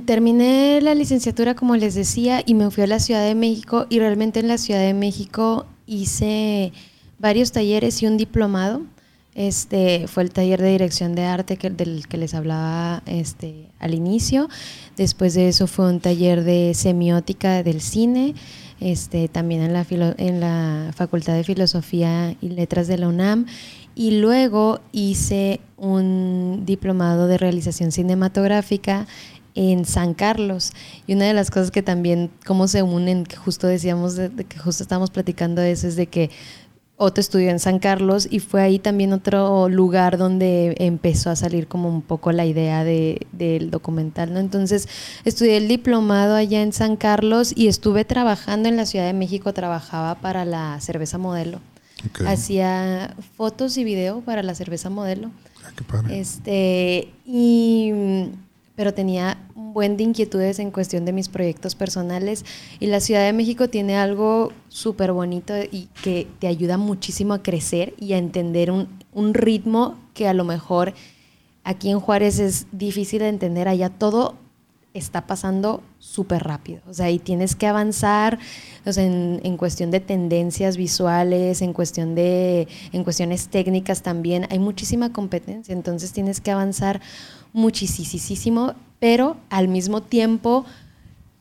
B: terminé la licenciatura, como les decía, y me fui a la Ciudad de México y realmente en la Ciudad de México hice varios talleres y un diplomado. Este fue el taller de dirección de arte que, del que les hablaba este, al inicio. Después de eso fue un taller de semiótica del cine, este, también en la, en la Facultad de Filosofía y Letras de la UNAM. Y luego hice un diplomado de realización cinematográfica en San Carlos. Y una de las cosas que también, cómo se unen, que justo decíamos, de, que justo estábamos platicando eso, es de que otro estudió en San Carlos y fue ahí también otro lugar donde empezó a salir como un poco la idea de, del documental, ¿no? Entonces estudié el diplomado allá en San Carlos y estuve trabajando en la Ciudad de México, trabajaba para la cerveza modelo. Hacía fotos y video para la cerveza modelo.
A: Ah, qué padre.
B: Este, y pero tenía un buen de inquietudes en cuestión de mis proyectos personales. Y la Ciudad de México tiene algo súper bonito y que te ayuda muchísimo a crecer y a entender un, un, ritmo que a lo mejor aquí en Juárez es difícil de entender, allá todo está pasando súper rápido, o sea, y tienes que avanzar o sea, en, en, cuestión de tendencias visuales, en cuestión de, en cuestiones técnicas también, hay muchísima competencia, entonces tienes que avanzar muchísimo, pero al mismo tiempo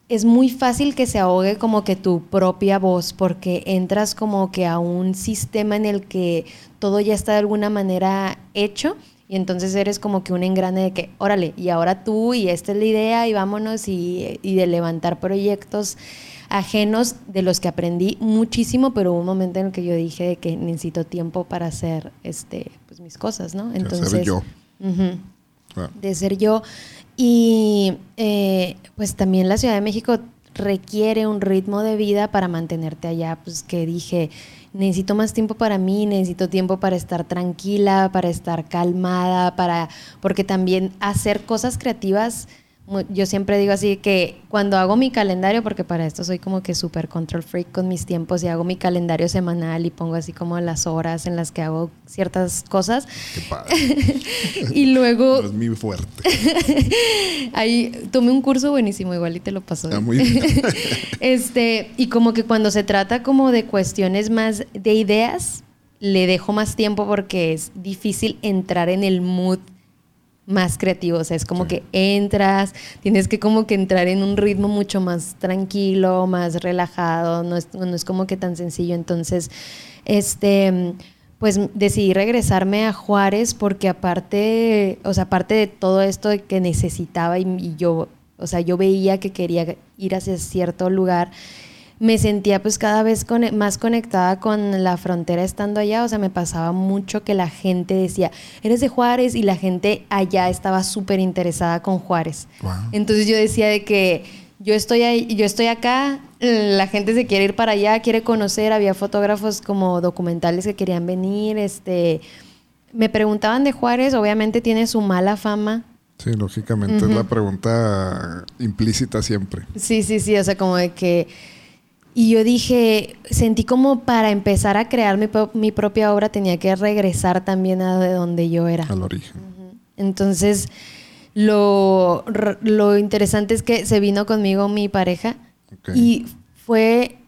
B: es muy fácil que se ahogue como que tu propia voz, porque entras como que a un sistema en el que todo ya está de alguna manera hecho y entonces eres como que un engrane de que, órale, y ahora tú y esta es la idea y vámonos y, y de levantar proyectos ajenos de los que aprendí muchísimo, pero hubo un momento en el que yo dije de que necesito tiempo para hacer este, pues, mis cosas, ¿no? Entonces,
A: yo
B: de ser yo. Y eh, pues también la Ciudad de México requiere un ritmo de vida para mantenerte allá, pues que dije, necesito más tiempo para mí, necesito tiempo para estar tranquila, para estar calmada, para porque también hacer cosas creativas yo siempre digo así que cuando hago mi calendario, porque para esto soy como que súper control freak con mis tiempos y hago mi calendario semanal y pongo así como las horas en las que hago ciertas cosas.
A: Qué padre.
B: y luego...
A: es muy fuerte.
B: ahí tomé un curso buenísimo, igual y te lo paso.
A: Ah, muy bien.
B: este, y como que cuando se trata como de cuestiones más de ideas, le dejo más tiempo porque es difícil entrar en el mood más creativo, o sea, es como que entras, tienes que como que entrar en un ritmo mucho más tranquilo, más relajado, no es, no es como que tan sencillo, entonces, este, pues decidí regresarme a Juárez porque aparte, o sea, aparte de todo esto que necesitaba y yo, o sea, yo veía que quería ir hacia cierto lugar, me sentía pues cada vez más conectada con la frontera estando allá, o sea, me pasaba mucho que la gente decía, eres de Juárez y la gente allá estaba súper interesada con Juárez. Entonces yo decía de que yo estoy, ahí, yo estoy acá, la gente se quiere ir para allá, quiere conocer, había fotógrafos como documentales que querían venir, este, me preguntaban de Juárez, obviamente tiene su mala fama,
A: Sí, lógicamente, es la pregunta implícita siempre.
B: Sí, sí, sí, o sea, como de que y yo dije, sentí como para empezar a crear mi, propia obra tenía que regresar también a de donde yo era.
A: Al origen.
B: Entonces, lo, lo, interesante es que se vino conmigo mi pareja y fue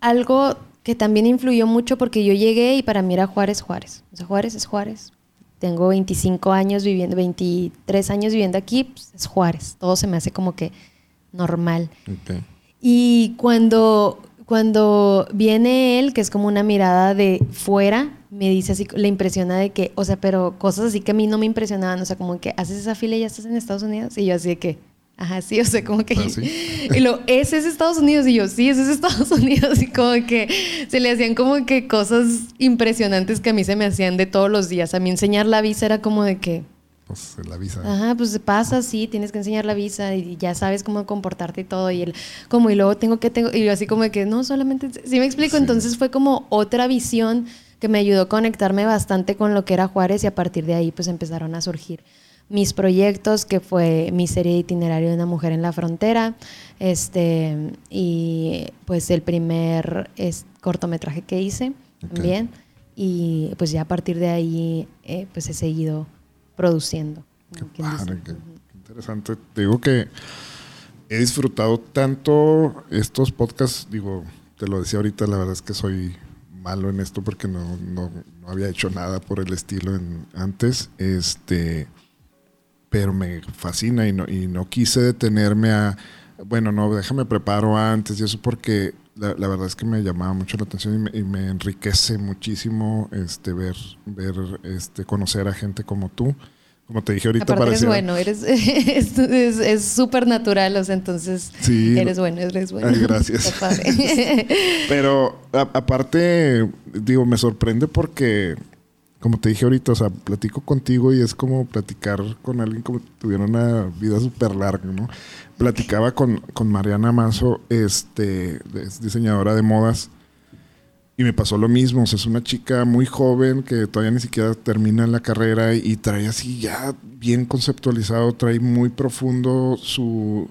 B: algo que también influyó mucho porque yo llegué y para mí era Juárez, Juárez. O sea, Juárez es Juárez. Tengo 25 años viviendo, 23 años viviendo aquí, pues, es Juárez. Todo se me hace como que normal. Okay. Y cuando, cuando viene él, que es como una mirada de fuera, me dice así, le impresiona de que, o sea, pero cosas así que a mí no me impresionaban, o sea, como que haces esa fila y ya estás en Estados Unidos. Y yo así de que, ajá, sí, o sea, como que... ¿Ah, y lo, ¿ese es Estados Unidos? Y yo, sí, ese es Estados Unidos. Y como que se le hacían como que cosas impresionantes que a mí se me hacían de todos los días. A mí enseñar la visa era como de que
A: pues la visa.
B: Ajá, pues pasa, sí, tienes que enseñar la visa y ya sabes cómo comportarte y todo. Y él, como, y luego tengo que, tengo, y yo así como de que, no, solamente, sí me explico. Entonces fue como otra visión que me ayudó a conectarme bastante con lo que era Juárez y a partir de ahí pues empezaron a surgir mis proyectos, que fue mi serie de itinerario de una mujer en la frontera, este, y pues el primer es, cortometraje que hice también. Y pues ya a partir de ahí eh, pues he seguido produciendo.
A: Qué padre, qué interesante. Te digo que he disfrutado tanto estos podcasts, digo, te lo decía ahorita, la verdad es que soy malo en esto porque no, no, no había hecho nada por el estilo en, antes, este, pero me fascina y no, y no quise detenerme a, bueno, no, déjame preparo antes y eso porque la, verdad es que me llamaba mucho la atención y me, enriquece muchísimo este ver, ver, este, conocer a gente como tú. Como te dije ahorita,
B: Aparte eres bueno, eres, es súper natural, o sea, entonces eres bueno, eres bueno.
A: gracias. Pero aparte, digo, me sorprende porque, como te dije ahorita, o sea, platico contigo y es como platicar con alguien como si tuviera una vida súper larga, ¿no? platicaba con, Mariana Mazo, este, es diseñadora de modas, y me pasó lo mismo. O sea, es una chica muy joven que todavía ni siquiera termina la carrera y trae así ya bien conceptualizado, trae muy profundo su,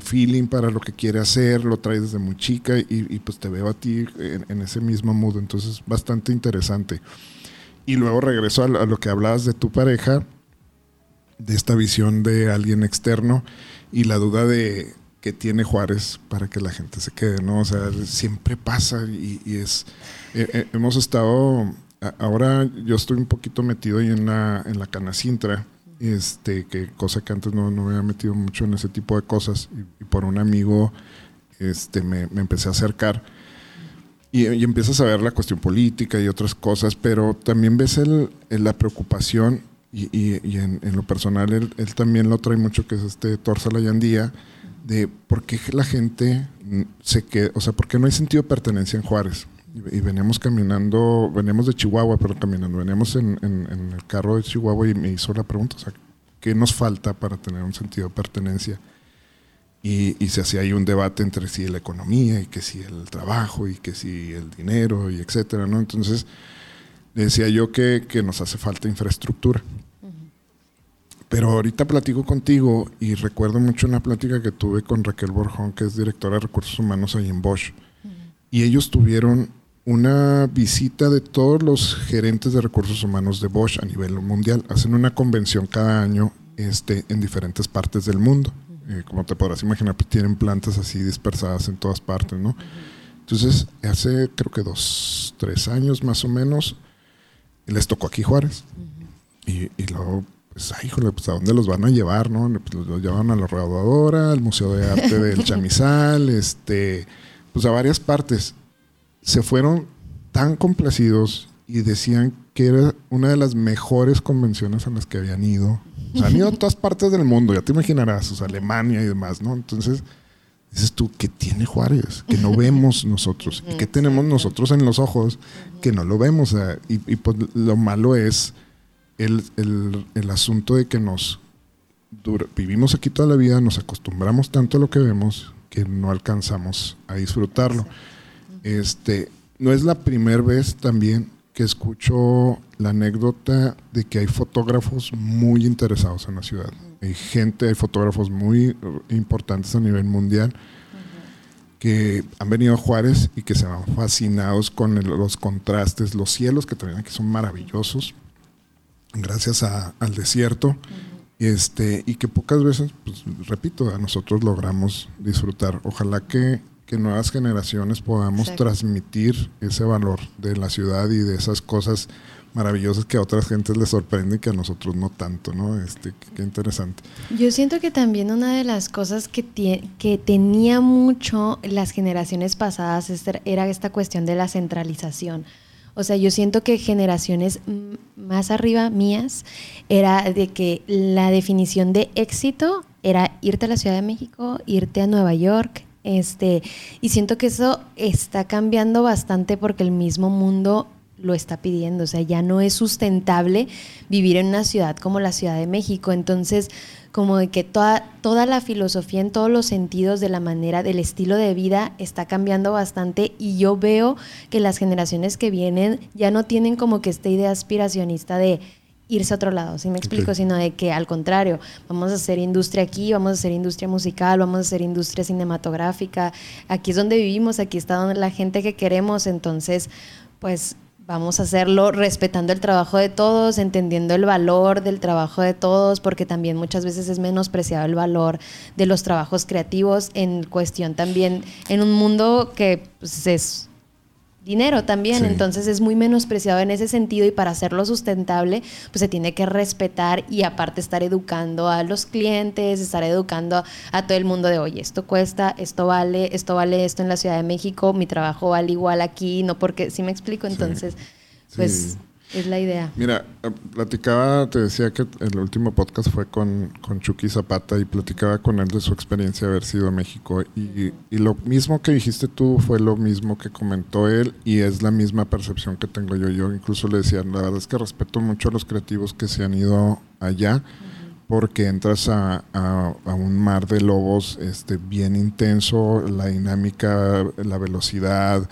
A: feeling para lo que quiere hacer, lo trae desde muy chica y, pues te veo a ti en, ese mismo mood. Entonces, bastante interesante. Y luego regreso a, lo que hablabas de tu pareja, de esta visión de alguien externo y la duda de que tiene Juárez para que la gente se quede, ¿no? O sea, siempre pasa y, es... Eh, eh, hemos estado... Ahora yo estoy un poquito metido ahí en la, en la canacintra, este, que cosa que antes no, no me había metido mucho en ese tipo de cosas y, por un amigo este, me, me empecé a acercar. Y, empiezas a ver la cuestión política y otras cosas, pero también ves el, la preocupación y, en, lo personal él, también lo trae mucho, que es este Torza Yandía, de por qué la gente se queda, o sea, por qué no hay sentido de pertenencia en Juárez. Y, veníamos caminando, veníamos de Chihuahua, pero caminando, veníamos en, en, el carro de Chihuahua y me hizo la pregunta, o sea, ¿qué nos falta para tener un sentido de pertenencia? Y, y, se hacía ahí un debate entre si la economía y que si el trabajo y que si el dinero y etcétera, ¿no? Entonces, decía yo que, que nos hace falta infraestructura. Pero ahorita platico contigo y recuerdo mucho una plática que tuve con Raquel Borjón, que es directora de recursos humanos ahí en Bosch. Y ellos tuvieron una visita de todos los gerentes de recursos humanos de Bosch a nivel mundial. Hacen una convención cada año este, en diferentes partes del mundo. Eh, como te podrás imaginar, pues tienen plantas así dispersadas en todas partes, ¿no? Entonces, hace creo que dos, tres años más o menos, les tocó aquí Juárez. y, y, luego, pues, ay, híjole, pues, ¿a dónde los van a llevar, no? Pues, los llevan a la Rodadora, al Museo de Arte del Chamizal, este, pues a varias partes. Se fueron tan complacidos y decían que era una de las mejores convenciones a las que habían ido. O sea, han ido a todas partes del mundo, ya te imaginarás, o sea, Alemania y demás, ¿no? Entonces, dices tú, ¿qué tiene Juárez? Que no vemos nosotros. ¿Y qué tenemos nosotros en los ojos que no lo vemos? y, pues lo malo es el, asunto de que nos vivimos aquí toda la vida, nos acostumbramos tanto a lo que vemos que no alcanzamos a disfrutarlo. Este, no es la primera vez también que escucho la anécdota de que hay fotógrafos muy interesados en la ciudad. Hay gente, hay fotógrafos muy importantes a nivel mundial que han venido a Juárez y que se van fascinados con los contrastes, los cielos que también aquí son maravillosos, gracias al desierto. Este, y que pocas veces, pues, repito, a nosotros logramos disfrutar. Ojalá que que nuevas generaciones podamos transmitir ese valor de la ciudad y de esas cosas maravillosas que a otras gentes les sorprenden y que a nosotros no tanto, ¿no? Este, qué, interesante.
B: Yo siento que también una de las cosas que, que tenía mucho las generaciones pasadas era esta cuestión de la centralización. O sea, yo siento que generaciones más arriba mías era de que la definición de éxito era irte a la Ciudad de México, irte a Nueva York, este, y siento que eso está cambiando bastante porque el mismo mundo lo está pidiendo. O sea, ya no es sustentable vivir en una ciudad como la Ciudad de México. Entonces, como de que toda, toda la filosofía en todos los sentidos de la manera, del estilo de vida está cambiando bastante y yo veo que las generaciones que vienen ya no tienen como que esta idea aspiracionista de irse a otro lado, si me explico? Sino de que al contrario, vamos a hacer industria aquí, vamos a hacer industria musical, vamos a hacer industria cinematográfica, aquí es donde vivimos, aquí está donde la gente que queremos, entonces, pues vamos a hacerlo respetando el trabajo de todos, entendiendo el valor del trabajo de todos, porque también muchas veces es menospreciado el valor de los trabajos creativos en cuestión también en un mundo que pues, es dinero también, entonces es muy menospreciado en ese sentido y para hacerlo sustentable, pues se tiene que respetar y aparte estar educando a los clientes, estar educando a, todo el mundo de, oye, esto cuesta, esto vale, esto vale esto en la Ciudad de México, mi trabajo vale igual aquí, no porque, si me explico, entonces, pues es la idea.
A: Mira, eh, platicaba, te decía que el último podcast fue con, con Chucky Zapata y platicaba con él de su experiencia de haber sido a México. Y, y, lo mismo que dijiste tú fue lo mismo que comentó él y es la misma percepción que tengo yo. Yo incluso le decía, la verdad es que respeto mucho a los creativos que se han ido allá. Porque entras a, a, a, un mar de lobos este, bien intenso, la dinámica, la velocidad,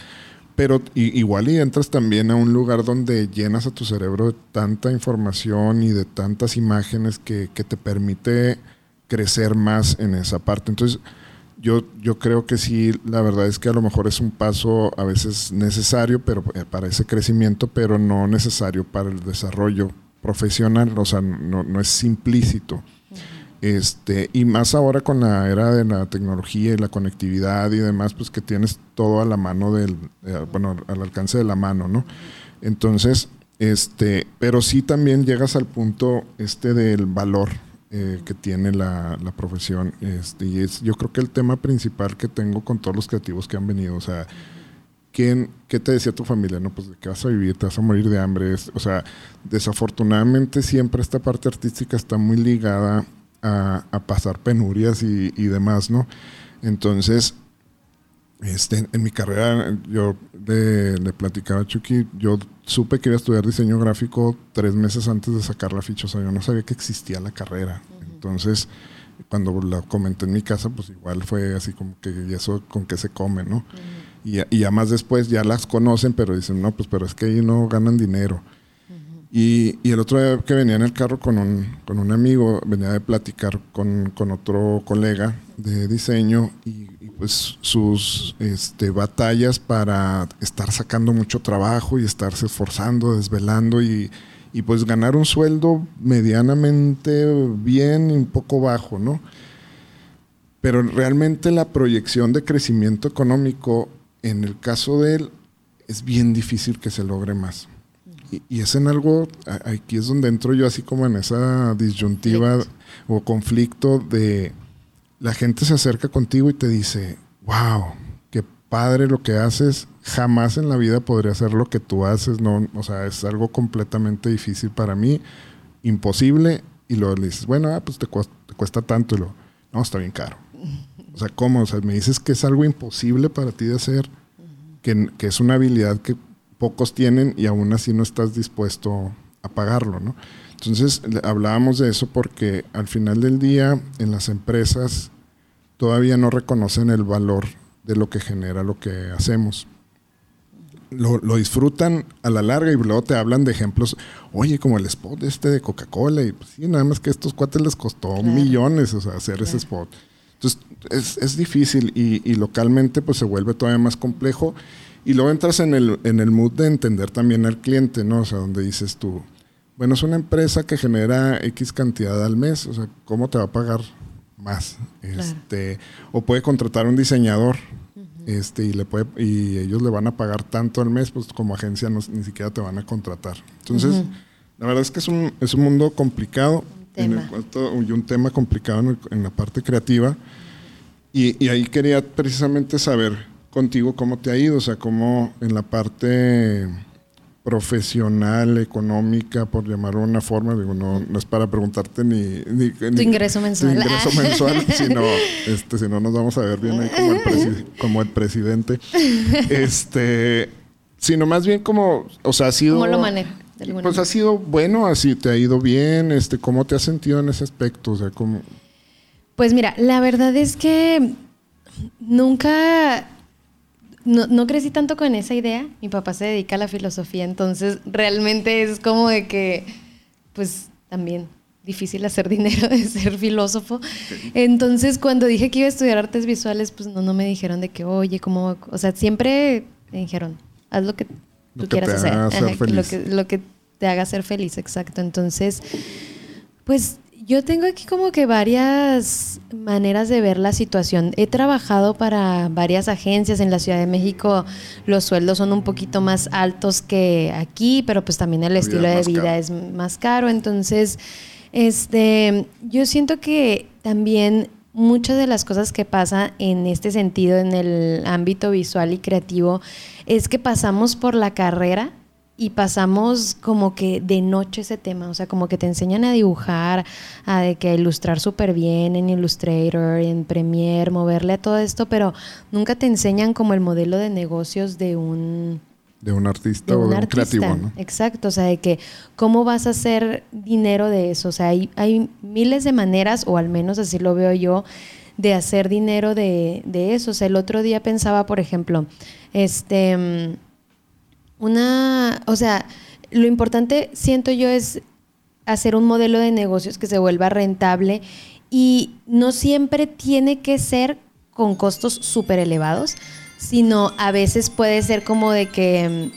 A: pero igual y entras también a un lugar donde llenas a tu cerebro de tanta información y de tantas imágenes que, te permite crecer más en esa parte. Entonces, yo, yo creo que sí, la verdad es que a lo mejor es un paso a veces necesario eh, para ese crecimiento, pero no necesario para el desarrollo profesional, o sea, no, no es implícito. Este, y más ahora con la era de la tecnología y la conectividad y demás, pues que tienes todo a la mano del, eh, bueno, al alcance de la mano, ¿no? Entonces, este, pero sí también llegas al punto este del valor eh, que tiene la, profesión. Este, y es, yo creo que el tema principal que tengo con todos los creativos que han venido, o sea, ¿quién, ¿qué te decía tu familia? No, pues de qué vas a vivir, te vas a morir de hambre. o sea, desafortunadamente siempre esta parte artística está muy ligada a, pasar penurias y, demás, ¿no? Entonces, este, en mi carrera, yo le, platicaba a Chucky, yo supe que iba a estudiar diseño gráfico tres meses antes de sacar la ficha, o sea, yo no sabía que existía la carrera. Entonces, cuando la comenté en mi casa, pues igual fue así como que, ¿y eso con qué se come, no? y, y ya más después ya las conocen, pero dicen, no, pues pero es que ahí no ganan dinero. Y, el otro día que venía en el carro con un, con un amigo, venía de platicar con, otro colega de diseño y, pues sus este, batallas para estar sacando mucho trabajo y estarse esforzando, desvelando y, pues ganar un sueldo medianamente bien y un poco bajo, ¿no? Pero realmente la proyección de crecimiento económico en el caso de él es bien difícil que se logre más. Y, es en algo, aquí es donde entro yo así como en esa disyuntiva o conflicto de la gente se acerca contigo y te dice, wow, qué padre lo que haces, jamás en la vida podría hacer lo que tú haces, no, o sea, es algo completamente difícil para mí, imposible, y luego le dices, bueno, ah, pues te cuesta, tanto, y lo, no, está bien caro. O sea, ¿cómo? O sea, me dices que es algo imposible para ti de hacer, que, que es una habilidad que pocos tienen y aún así no estás dispuesto a pagarlo, ¿no? Entonces hablábamos de eso porque al final del día en las empresas todavía no reconocen el valor de lo que genera lo que hacemos. Lo, disfrutan a la larga y luego te hablan de ejemplos, oye, como el spot este de Coca-Cola, y pues sí, nada más que a estos cuates les costó millones o sea, hacer ese spot. Entonces es, es difícil y, y, localmente pues se vuelve todavía más complejo y luego entras en el, en el mood de entender también al cliente, ¿no? O sea, donde dices tú, bueno, es una empresa que genera X cantidad al mes, o sea, ¿cómo te va a pagar más? Este, o puede contratar un diseñador, este, y le puede, y ellos le van a pagar tanto al mes, pues como agencia ni siquiera te van a contratar. Entonces, la verdad es que es un, es un mundo complicado y un tema complicado en, la parte creativa. Y, y, ahí quería precisamente saber contigo cómo te ha ido, o sea, cómo en la parte profesional, económica, por llamarlo de una forma, digo, no, es para preguntarte ni,
B: tu ingreso mensual.
A: Tu ingreso mensual, sino, este, si no nos vamos a ver bien ahí como el, como el presidente. Este, sino más bien como, o sea, ha sido...
B: ¿Cómo lo maneja?
A: Pues ha sido bueno, así te ha ido bien, este, ¿cómo te has sentido en ese aspecto? O sea, ¿cómo?
B: Pues mira, la verdad es que nunca no, no, crecí tanto con esa idea. Mi papá se dedica a la filosofía, entonces realmente es como de que, pues también difícil hacer dinero de ser filósofo. Entonces cuando dije que iba a estudiar artes visuales, pues no, no me dijeron de que, oye, ¿cómo? O sea, siempre me dijeron, haz lo que tú quieras hacer. lo, que, lo que te haga ser feliz, exacto. Entonces, pues yo tengo aquí como que varias maneras de ver la situación. He trabajado para varias agencias en la Ciudad de México. Los sueldos son un poquito más altos que aquí, pero pues también el estilo de vida es más caro. Entonces, este, yo siento que también muchas de las cosas que pasa en este sentido, en el ámbito visual y creativo, es que pasamos por la carrera y pasamos como que de noche ese tema, o sea, como que te enseñan a dibujar, a de que ilustrar súper bien en Illustrator, en Premiere, moverle a todo esto, pero nunca te enseñan como el modelo de negocios de un...
A: De un artista o de un creativo, ¿no?
B: Exacto, o sea, de que cómo vas a hacer dinero de eso, o sea, hay, hay miles de maneras, o al menos así lo veo yo, de hacer dinero de, de eso. O sea, el otro día pensaba, por ejemplo, este una, o sea, lo importante siento yo es hacer un modelo de negocios que se vuelva rentable y no siempre tiene que ser con costos súper elevados, sino a veces puede ser como de que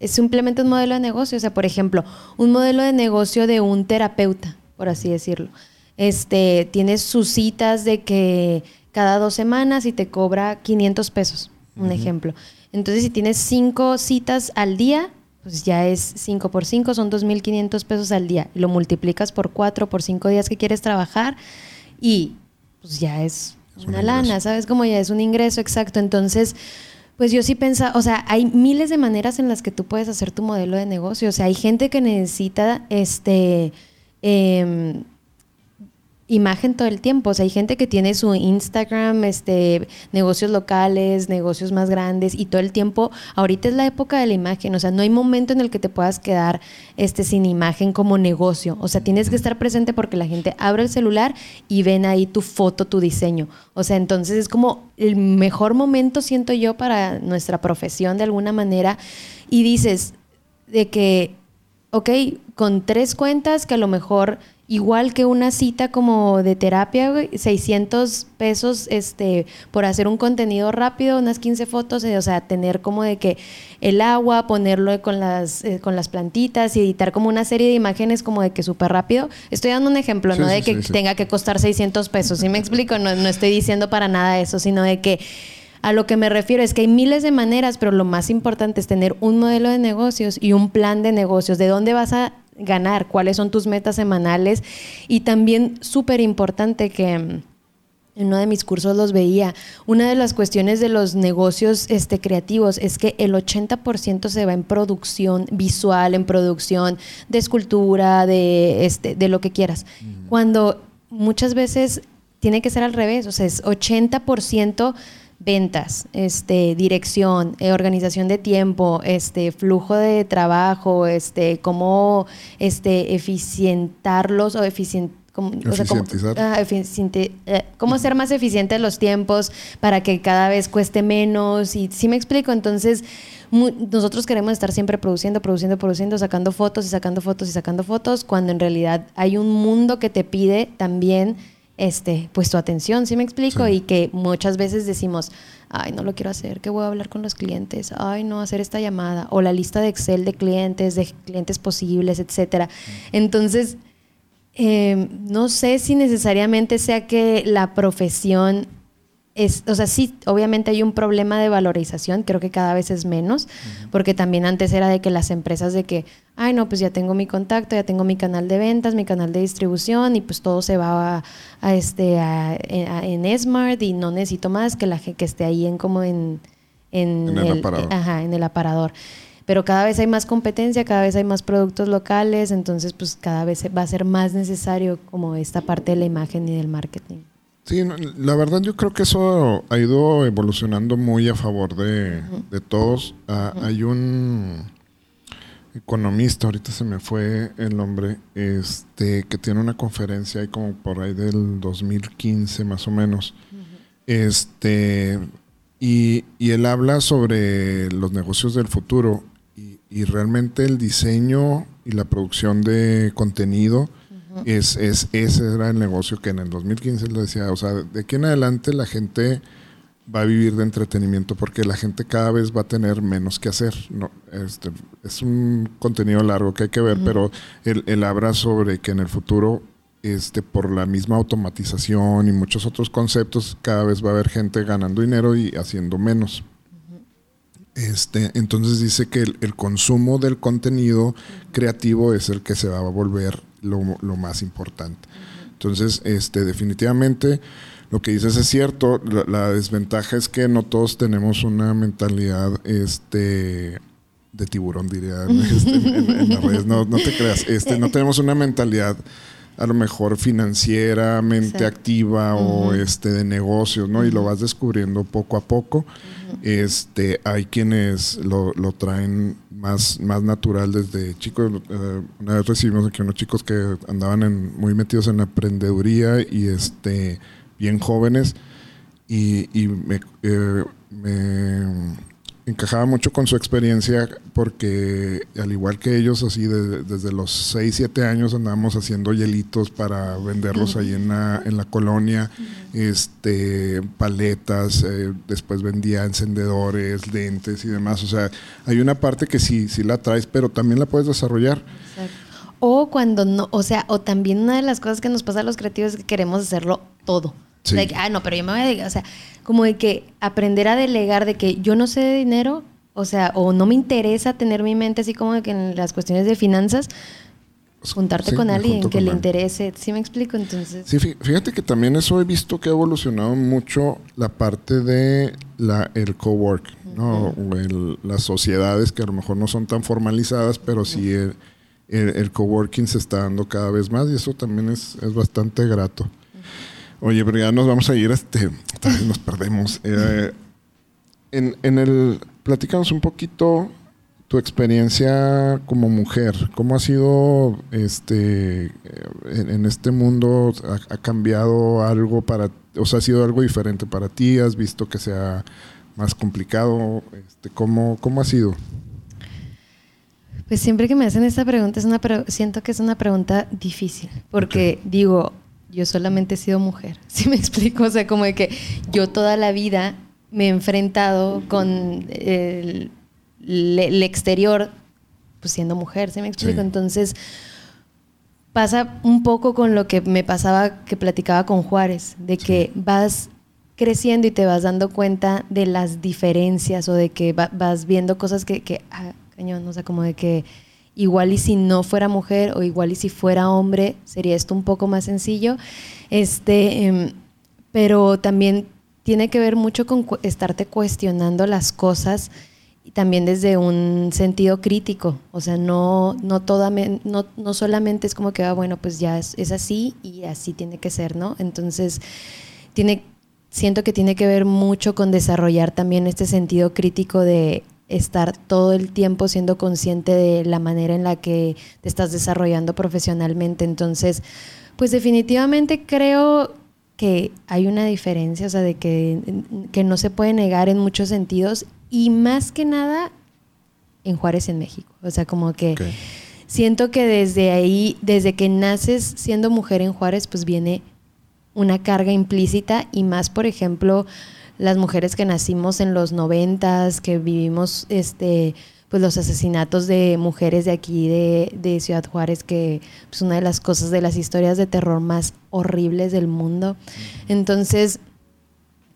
B: es simplemente un modelo de negocio, o sea, por ejemplo, un modelo de negocio de un terapeuta, por así decirlo. Este, tienes sus citas de que cada dos semanas y te cobra 500 pesos, un ejemplo. Entonces, si tienes cinco citas al día, pues ya es 5 por 5, son 2.500 pesos al día. Lo multiplicas por 4, por 5 días que quieres trabajar y pues ya es, una lana, ¿sabes? Como ya es un ingreso exacto. Entonces, pues yo sí pensaba, o sea, hay miles de maneras en las que tú puedes hacer tu modelo de negocio. O sea, hay gente que necesita este... Eh, imagen todo el tiempo. O sea, hay gente que tiene su Instagram, este, negocios locales, negocios más grandes y todo el tiempo, ahorita es la época de la imagen, o sea, no hay momento en el que te puedas quedar este, sin imagen como negocio. O sea, tienes que estar presente porque la gente abre el celular y ven ahí tu foto, tu diseño. O sea, entonces es como el mejor momento, siento yo, para nuestra profesión de alguna manera. Y dices de que, ok, con tres cuentas que a lo mejor igual que una cita como de terapia, 600 pesos este, por hacer un contenido rápido, unas 15 fotos, eh, o sea, tener como de que el agua, ponerlo con las, eh, con las plantitas y editar como una serie de imágenes como de que súper rápido. Estoy dando un ejemplo, no de que tenga que costar 600 pesos, ¿sí me explico? No, no estoy diciendo para nada eso, sino de que A lo que me refiero es que hay miles de maneras, pero lo más importante es tener un modelo de negocios y un plan de negocios. ¿De dónde vas a ganar? ¿Cuáles son tus metas semanales? Y también súper importante que mm, en uno de mis cursos los veía. Una de las cuestiones de los negocios este, creativos es que el 80% se va en producción visual, en producción de escultura, de, este, de lo que quieras. Cuando muchas veces tiene que ser al revés, o sea, es 80% ventas, este, dirección, eh, organización de tiempo, este, flujo de trabajo, este, cómo este, eficientarlos o eficientar cómo, ah, eh, cómo ser más eficiente los tiempos para que cada vez cueste menos. Y si me explico, entonces nosotros queremos estar siempre produciendo, produciendo, produciendo, sacando fotos y sacando fotos y sacando fotos, cuando en realidad hay un mundo que te pide también este, pues tu atención, ¿sí me explico? Y que muchas veces decimos, ay, no lo quiero hacer, que voy a hablar con los clientes, ay, no, hacer esta llamada, o la lista de Excel de clientes, de clientes posibles, etcétera. Entonces, Em, no sé si necesariamente sea que la profesión es, o sea, sí, obviamente hay un problema de valorización, creo que cada vez es menos, porque también antes era de que las empresas de que, ay, no, pues ya tengo mi contacto, ya tengo mi canal de ventas, mi canal de distribución y pues todo se va a, este, en Smart y no necesito más que la que esté ahí en como en,
A: en, el, aparador.
B: Ajá, en el aparador pero cada vez hay más competencia, cada vez hay más productos locales, entonces pues cada vez va a ser más necesario como esta parte de la imagen y del marketing.
A: Sí, la verdad yo creo que eso ha ido evolucionando muy a favor de, todos. Ah, hay un economista, ahorita se me fue el nombre, este, que tiene una conferencia ahí como por ahí del 2015 más o menos. Este, y, y, él habla sobre los negocios del futuro y realmente el diseño y la producción de contenido es, es, ese era el negocio que en el 2015 le decía, o sea, de aquí en adelante la gente va a vivir de entretenimiento porque la gente cada vez va a tener menos que hacer. No, este, es un contenido largo que hay que ver, pero él, él, habla sobre que en el futuro, este, por la misma automatización y muchos otros conceptos, cada vez va a haber gente ganando dinero y haciendo menos. Este, entonces dice que el, consumo del contenido creativo es el que se va a volver lo, más importante. Entonces, este, definitivamente lo que dices es cierto. La, desventaja es que no todos tenemos una mentalidad este, de tiburón, diría este, en, redes. No, te creas. Este, no tenemos una mentalidad a lo mejor financieramente activa o este de negocios, ¿no? Y lo vas descubriendo poco a poco. Este, hay quienes lo, traen más, más natural desde chicos. Eh, una vez recibimos aquí unos chicos que andaban muy metidos en la emprendeduría y este, bien jóvenes. Y, me, eh, me encajaba mucho con su experiencia porque al igual que ellos, así desde los 6, 7 años andábamos haciendo hielitos para venderlos ahí en la, en la colonia, este, paletas, eh, después vendía encendedores, lentes y demás. O sea, hay una parte que sí, sí la traes, pero también la puedes desarrollar.
B: O cuando no, o sea, o también una de las cosas que nos pasa a los creativos es que queremos hacerlo todo. Ah, no, pero yo me voy a dedicar, o sea, como de que aprender a delegar de que yo no sé de dinero, o sea, o no me interesa tener mi mente así como de que en las cuestiones de finanzas, juntarte con alguien que le interese. ¿Sí me explico? Entonces.
A: Sí, fíjate que también eso he visto que ha evolucionado mucho la parte de la, el cowork, ¿no? las sociedades que a lo mejor no son tan formalizadas, pero sí el, el, coworking se está dando cada vez más y eso también es, es bastante grato. Oye, pero ya nos vamos a ir, este, nos perdemos. Eh, en, en el, platícanos un poquito tu experiencia como mujer. ¿Cómo ha sido este en, este mundo? ¿Ha, cambiado algo para, o sea, ha sido algo diferente para ti? ¿Has visto que sea más complicado? Este, ¿cómo, ¿Cómo ha sido?
B: Pues siempre que me hacen esta pregunta es una siento que es una pregunta difícil, porque digo, yo solamente he sido mujer. ¿Sí me explico? O sea, como de que yo toda la vida me he enfrentado con el, exterior, pues siendo mujer, ¿sí me explico? Entonces, pasa un poco con lo que me pasaba, que platicaba con Juárez, de que vas creciendo y te vas dando cuenta de las diferencias o de que vas viendo cosas que, que ah, cañón, o sea, como de que igual y si no fuera mujer o igual y si fuera hombre, sería esto un poco más sencillo. Este, em, pero también tiene que ver mucho con estarte cuestionando las cosas y también desde un sentido crítico. O sea, no, no, no solamente es como que, ah, bueno, pues ya es, es así y así tiene que ser, ¿no? Entonces, tiene siento que tiene que ver mucho con desarrollar también este sentido crítico de estar todo el tiempo siendo consciente de la manera en la que te estás desarrollando profesionalmente. Entonces, pues definitivamente creo que hay una diferencia, o sea, de que, que no se puede negar en muchos sentidos y más que nada en Juárez, en México. O sea, como que siento que desde ahí, desde que naces siendo mujer en Juárez, pues viene una carga implícita y más, por ejemplo, las mujeres que nacimos en los noventas, que vivimos este pues los asesinatos de mujeres de aquí de, Ciudad Juárez, que es pues, una de las cosas de las historias de terror más horribles del mundo. Entonces,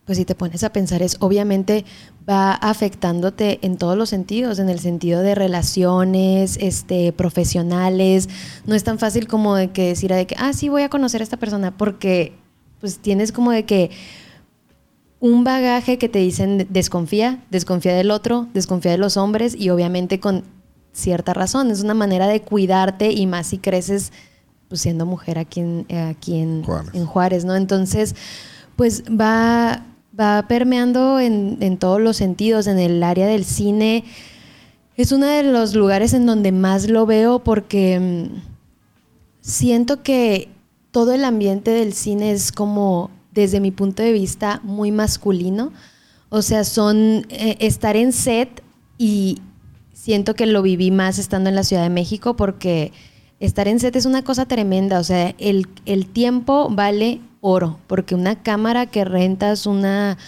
B: pues si te pones a pensar, es obviamente va afectándote en todos los sentidos, en el sentido de relaciones, este, profesionales. No es tan fácil como de que decir de que, ah, sí, voy a conocer a esta persona, porque pues tienes como de que un bagaje que te dicen desconfía, desconfía del otro, desconfía de los hombres y obviamente con cierta razón. Es una manera de cuidarte y más si creces pues, siendo mujer aquí en, aquí en, Juárez. ¿no? Entonces, pues va, va permeando en, en todos los sentidos, en el área del cine. Es uno de los lugares en donde más lo veo porque mm, siento que todo el ambiente del cine es como, desde mi punto de vista, muy masculino. O sea, son eh, estar en set y siento que lo viví más estando en la Ciudad de México porque estar en set es una cosa tremenda. O sea, el, el tiempo vale oro porque una cámara que rentas, una,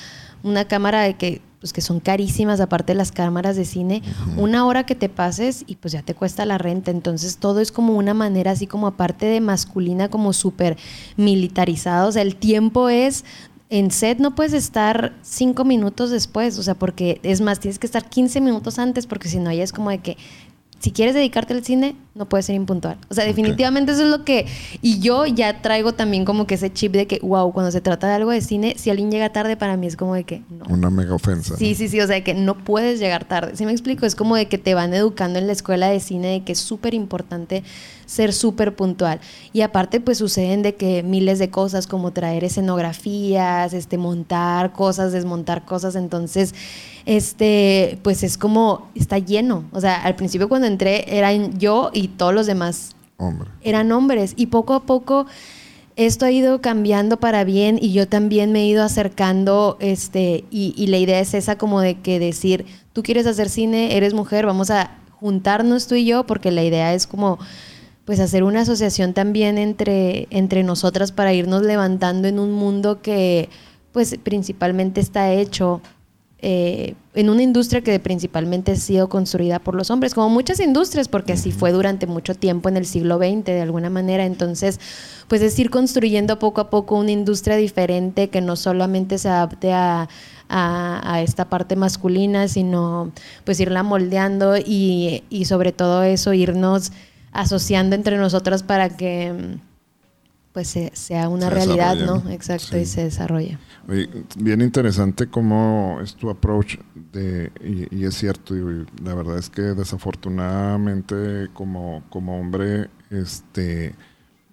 B: una cámara que pues que son carísimas, aparte de las cámaras de cine, una hora que te pases y pues ya te cuesta la renta. Entonces todo es como una manera así como aparte de masculina, como súper militarizado. O sea, el tiempo es en set no puedes estar cinco minutos después, o sea, porque es más, tienes que estar 15 minutos antes, porque si no, ya es como de que si quieres dedicarte al cine, no puedes ser impuntual. O sea, definitivamente eso es lo que... Y yo ya traigo también como que ese chip de que, wow, cuando se trata de algo de cine, si alguien llega tarde, para mí es como de que... No.
A: Una mega ofensa.
B: Sí, sí, sí, o sea, de que no puedes llegar tarde. ¿Sí me explico? Es como de que te van educando en la escuela de cine de que es súper importante ser súper puntual. Y aparte, pues suceden de que miles de cosas como traer escenografías, este, montar cosas, desmontar cosas. Entonces, este, pues es como, está lleno. O sea, al principio cuando entré eran yo y todos los demás eran hombres. Y poco a poco esto ha ido cambiando para bien y yo también me he ido acercando, este, y, y la idea es esa como de que decir, tú quieres hacer cine, eres mujer, vamos a juntarnos tú y yo, porque la idea es como pues hacer una asociación también entre, entre nosotras para irnos levantando en un mundo que pues principalmente está hecho eh, en una industria que principalmente ha sido construida por los hombres, como muchas industrias, porque así fue durante mucho tiempo en el siglo XX de alguna manera. Entonces, pues es ir construyendo poco a poco una industria diferente que no solamente se adapte a, a, esta parte masculina, sino pues irla moldeando y, y sobre todo eso, irnos asociando entre nosotras para que pues sea una realidad, ¿no? Exacto, y se desarrolle.
A: bien interesante cómo es tu approach de, y, es cierto, y, la verdad es que desafortunadamente como, como hombre, este,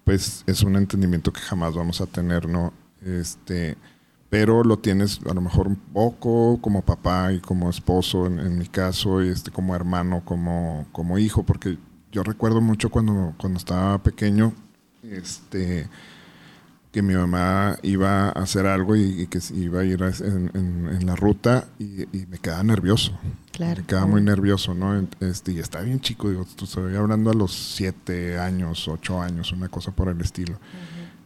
A: pues es un entendimiento que jamás vamos a tener, ¿no? Este, pero lo tienes a lo mejor un poco como papá y como esposo en, en mi caso, y este, como hermano, como, como hijo, porque yo recuerdo mucho cuando, cuando estaba pequeño, este, que mi mamá iba a hacer algo y, que iba a ir en, la ruta y, me quedaba nervioso.
B: Claro.
A: Me quedaba muy nervioso, ¿no? Este, y estaba bien chico, digo, estoy hablando a los siete años, ocho años, una cosa por el estilo.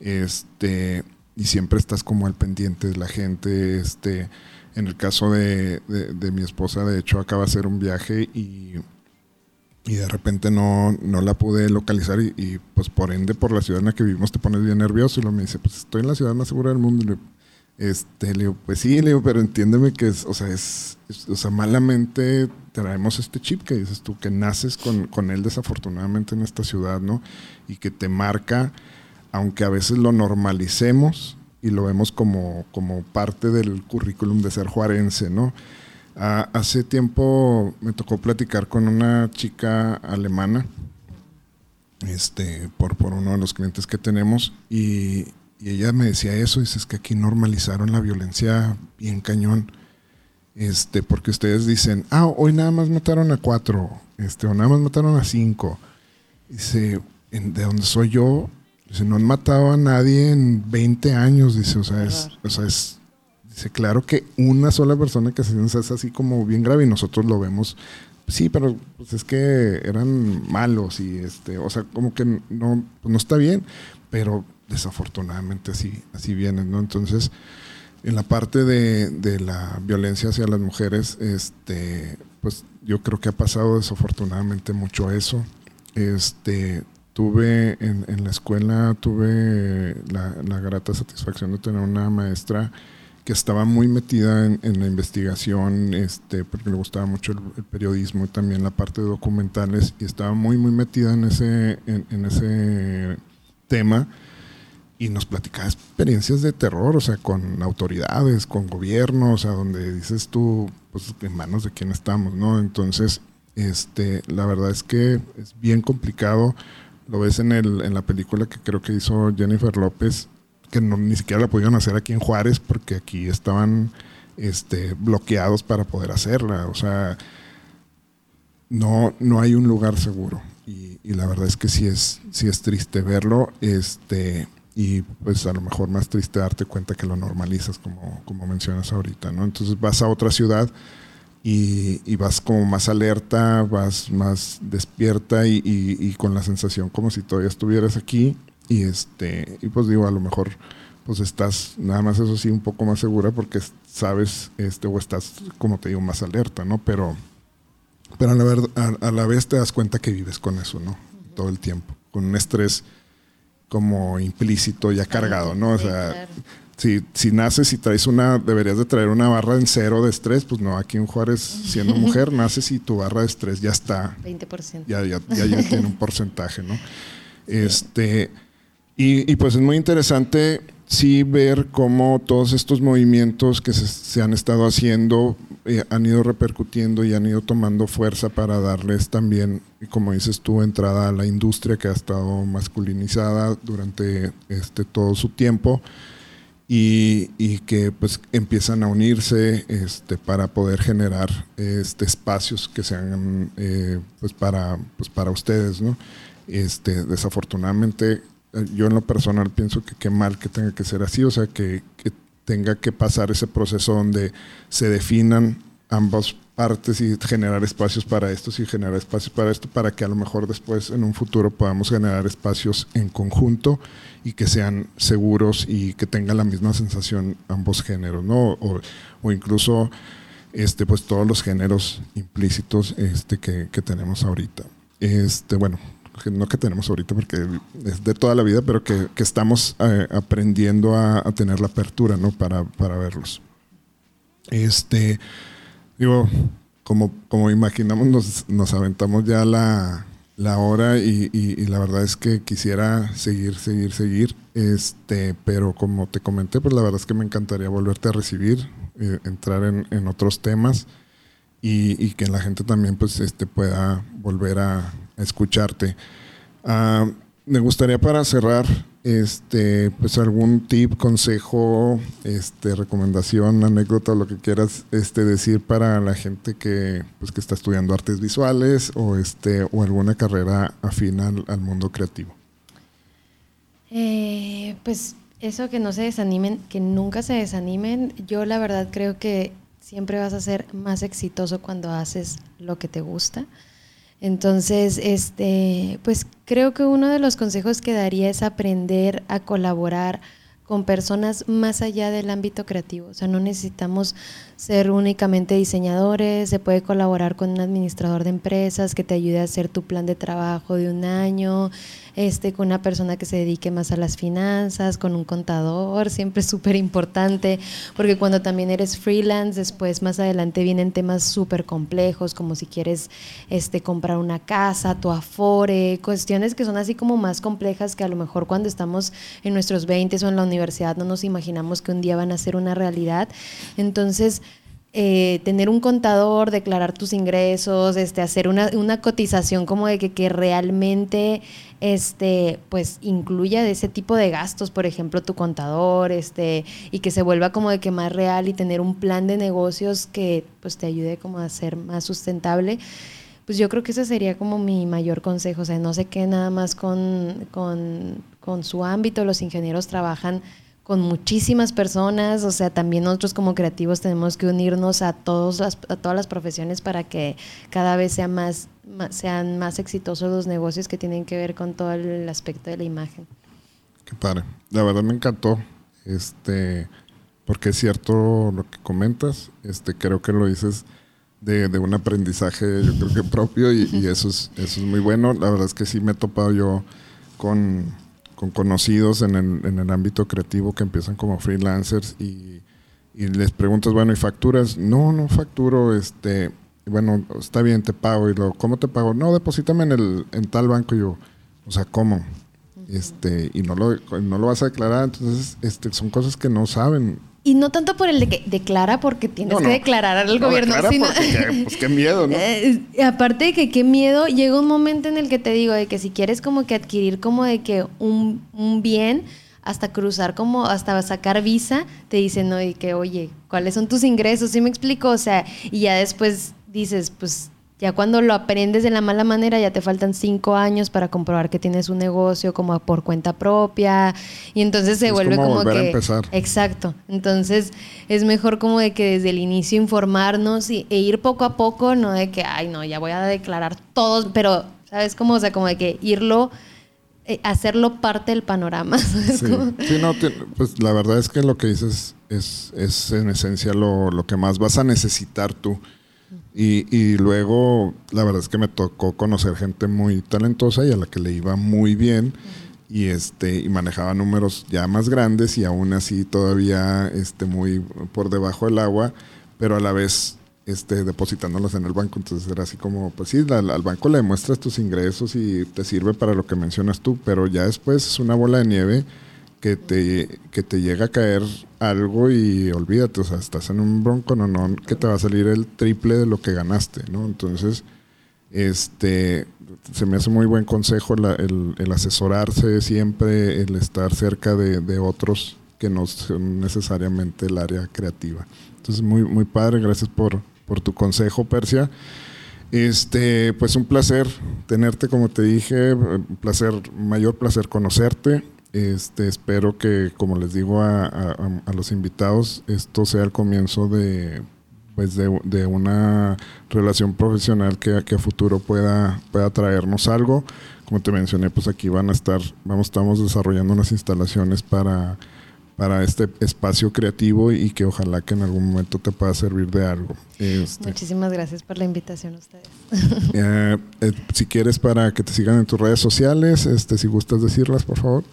A: Este, y siempre estás como al pendiente de la gente, este, en el caso de, de mi esposa, de hecho, acaba de hacer un viaje y y de repente no, no la pude localizar y, pues por ende por la ciudad en la que vivimos te pones bien nervioso y lo me dice, pues estoy en la ciudad más segura del mundo. Este, le digo, pues sí, le digo, pero entiéndeme que es, o sea, es, o sea, malamente traemos este chip que dices tú, que naces con, con él desafortunadamente en esta ciudad, ¿no? Y que te marca, aunque a veces lo normalicemos y lo vemos como, como parte del currículum de ser juarense, ¿no? Hace tiempo me tocó platicar con una chica alemana, este, por, por uno de los clientes que tenemos, y, y ella me decía eso, dice, es que aquí normalizaron la violencia bien cañón. Este, porque ustedes dicen, ah, hoy nada más mataron a cuatro, este, o nada más mataron a cinco. Dice, de donde soy yo, dice, no han matado a nadie en 20 años, dice, o sea, es, o sea, es, dice, claro que una sola persona que se es así como bien grave y nosotros lo vemos, sí, pero pues es que eran malos y este, o sea, como que no, pues no está bien, pero desafortunadamente así, así vienen, ¿no? Entonces, en la parte de, la violencia hacia las mujeres, este, pues yo creo que ha pasado desafortunadamente mucho eso. Este, tuve en, la escuela, tuve la, grata satisfacción de tener una maestra que estaba muy metida en, la investigación, este, porque le gustaba mucho el, periodismo y también la parte de documentales, y estaba muy, muy metida en ese, en ese tema y nos platicaba experiencias de terror, o sea, con autoridades, con gobiernos, o sea, donde dices tú, pues en manos de quién estamos, ¿no? Entonces, este, la verdad es que es bien complicado. Lo ves en, el, en la película que creo que hizo Jennifer López, que no, ni siquiera la pudieron hacer aquí en Juárez porque aquí estaban este, bloqueados para poder hacerla. O sea, no, no hay un lugar seguro. Y, la verdad es que sí es, sí es triste verlo. Este, y pues a lo mejor más triste darte cuenta que lo normalizas como, como mencionas ahorita, ¿no? Entonces vas a otra ciudad y, y vas como más alerta, vas más despierta y, y, con la sensación como si todavía estuvieras aquí y este y pues digo a lo mejor pues estás nada más eso sí un poco más segura porque sabes este o estás como te digo más alerta, ¿no? Pero pero a la, verdad, a la vez te das cuenta que vives con eso, ¿no? Todo el tiempo, con un estrés como implícito ya cargado, ¿no? O sea, si, si naces y traes una, deberías de traer una barra en cero de estrés, pues no, aquí en Juárez, siendo mujer, naces y tu barra de estrés ya está.
B: 20%.
A: Ya, ya, ya, tiene un porcentaje, ¿no? Este, y, y, pues es muy interesante sí ver cómo todos estos movimientos que se, han estado haciendo eh, han ido repercutiendo y han ido tomando fuerza para darles también, como dices tú, entrada a la industria que ha estado masculinizada durante este, todo su tiempo y, que pues empiezan a unirse este, para poder generar este, espacios que sean eh, pues para, pues para ustedes. ¿no? Este, desafortunadamente yo en lo personal pienso que qué mal que tenga que ser así, o sea, que, tenga que pasar ese proceso donde se definan ambas partes y generar espacios para esto y generar espacios para esto, para que a lo mejor después en un futuro podamos generar espacios en conjunto y que sean seguros y que tengan la misma sensación ambos géneros, ¿no? O, o incluso este, pues todos los géneros implícitos este, que, que tenemos ahorita. Este, bueno, no que tenemos ahorita porque es de toda la vida, pero que, estamos eh, aprendiendo a, tener la apertura, ¿no? Para, para verlos. Este, digo, como, como imaginamos, nos, nos aventamos ya la, la hora y, la verdad es que quisiera seguir, seguir, seguir. Este, pero como te comenté, pues la verdad es que me encantaría volverte a recibir, eh, entrar en, en, otros temas y, y, que la gente también pues este, pueda volver a, escucharte. Ah, me gustaría para cerrar este pues algún tip, consejo, este recomendación, anécdota, lo que quieras este decir para la gente que pues que está estudiando artes visuales o este o alguna carrera afín al, mundo creativo.
B: Eh, pues eso que no se desanimen, que nunca se desanimen. Yo la verdad creo que siempre vas a ser más exitoso cuando haces lo que te gusta. Entonces, este, pues creo que uno de los consejos que daría es aprender a colaborar con personas más allá del ámbito creativo. O sea, no necesitamos ser únicamente diseñadores, se puede colaborar con un administrador de empresas que te ayude a hacer tu plan de trabajo de un año, este, con una persona que se dedique más a las finanzas, con un contador, siempre es súper importante, porque cuando también eres freelance, después más adelante vienen temas súper complejos, como si quieres este, comprar una casa, tu afore, cuestiones que son así como más complejas que a lo mejor cuando estamos en nuestros 20 o en la universidad no nos imaginamos que un día van a ser una realidad. Entonces, eh, tener un contador, declarar tus ingresos, este, hacer una, una cotización como de que, que, realmente este, pues incluya ese tipo de gastos, por ejemplo, tu contador, este, y que se vuelva como de que más real y tener un plan de negocios que pues te ayude como a ser más sustentable. Pues yo creo que ese sería como mi mayor consejo, o sea, no sé qué nada más con, con, con su ámbito, los ingenieros trabajan con muchísimas personas, o sea, también nosotros como creativos tenemos que unirnos a, todos las, a todas las profesiones para que cada vez sea más, sean más exitosos los negocios que tienen que ver con todo el aspecto de la imagen.
A: Qué padre. La verdad me encantó, este, porque es cierto lo que comentas, este, creo que lo dices de, de un aprendizaje, yo creo que propio, y, y eso, es, eso es muy bueno. La verdad es que sí me he topado yo con con conocidos en el, en el ámbito creativo que empiezan como freelancers y, y, les preguntas, bueno, ¿y facturas? No, no facturo, este, bueno, está bien, te pago. Y luego, ¿cómo te pago? No, deposítame en, el, en tal banco. Y yo, o sea, ¿cómo? Este, y no lo, no lo vas a declarar, entonces este, son cosas que no saben
B: y no tanto por el de que declara porque tienes que declarar al gobierno,
A: sino... pues qué miedo, ¿no?
B: Eh, aparte de que qué miedo, llega un momento en el que te digo de que si quieres como que adquirir como de que un, un bien, hasta cruzar como, hasta sacar visa, te dicen, no, y que, oye, ¿cuáles son tus ingresos? ¿Sí me explico? O sea, y ya después dices, pues ya cuando lo aprendes de la mala manera, ya te faltan cinco años para comprobar que tienes un negocio como por cuenta propia. Y entonces se vuelve como, que.
A: empezar.
B: Exacto. Entonces es mejor como de que desde el inicio informarnos y, e ir poco a poco, no de que, ay, no, ya voy a declarar todos, pero, ¿sabes cómo? O sea, como de que irlo. Eh, hacerlo parte del panorama.
A: Sí, no, pues la verdad es que lo que dices es, es en esencia lo, lo que más vas a necesitar tú. Y, y, luego, la verdad es que me tocó conocer gente muy talentosa y a la que le iba muy bien. Y, este, y manejaba números ya más grandes y aún así todavía este, muy por debajo del agua, pero a la vez este, depositándolos en el banco. Entonces era así como, pues sí, al banco le muestras tus ingresos y te sirve para lo que mencionas tú, pero ya después es una bola de nieve que te, que te llega a caer algo y olvídate, o sea, estás en un bronco no, no, que te va a salir el triple de lo que ganaste, ¿no? Entonces, este, se me hace muy buen consejo el, asesorarse siempre, el estar cerca de, de, otros que no son necesariamente el área creativa. Entonces, muy, muy padre, gracias por, por tu consejo, Persia. Este, pues un placer tenerte, como te dije, un placer, mayor placer conocerte. Este, espero que, como les digo a, los invitados, esto sea el comienzo de, pues de, una relación profesional que, que, a futuro pueda, pueda traernos algo. Como te mencioné, pues aquí van a estar, vamos, estamos desarrollando unas instalaciones para, para este espacio creativo y que ojalá que en algún momento te pueda servir de algo.
B: Este, Muchísimas gracias por la invitación a ustedes.
A: Eh, eh, si quieres para que te sigan en tus redes sociales, este, si gustas decirlas, por favor.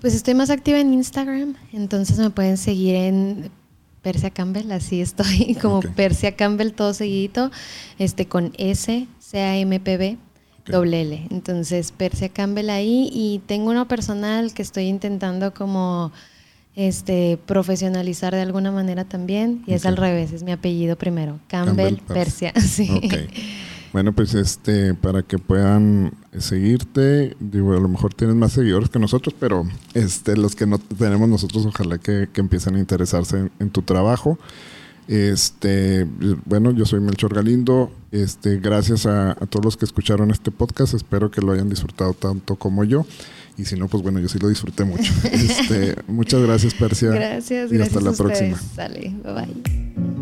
B: Pues estoy más activa en Instagram, entonces me pueden seguir en Persia Campbell, así estoy, como Persia Campbell todo seguidito, este con S, C A M P B doble L. Entonces, Persia Campbell ahí y tengo uno personal que estoy intentando como este profesionalizar de alguna manera también y es al revés, es mi apellido primero, Campbell, Persia, sí.
A: Bueno, pues este, para que puedan seguirte, digo, a lo mejor tienes más seguidores que nosotros, pero este, los que no tenemos nosotros, ojalá que, empiecen a interesarse en, tu trabajo. Este, bueno, yo soy Melchor Galindo. Este, gracias a, todos los que escucharon este podcast. Espero que lo hayan disfrutado tanto como yo. Y si no, pues bueno, yo sí lo disfruté mucho. Este, muchas gracias, Persia.
B: Gracias,
A: y hasta la próxima.
B: Sale, bye bye.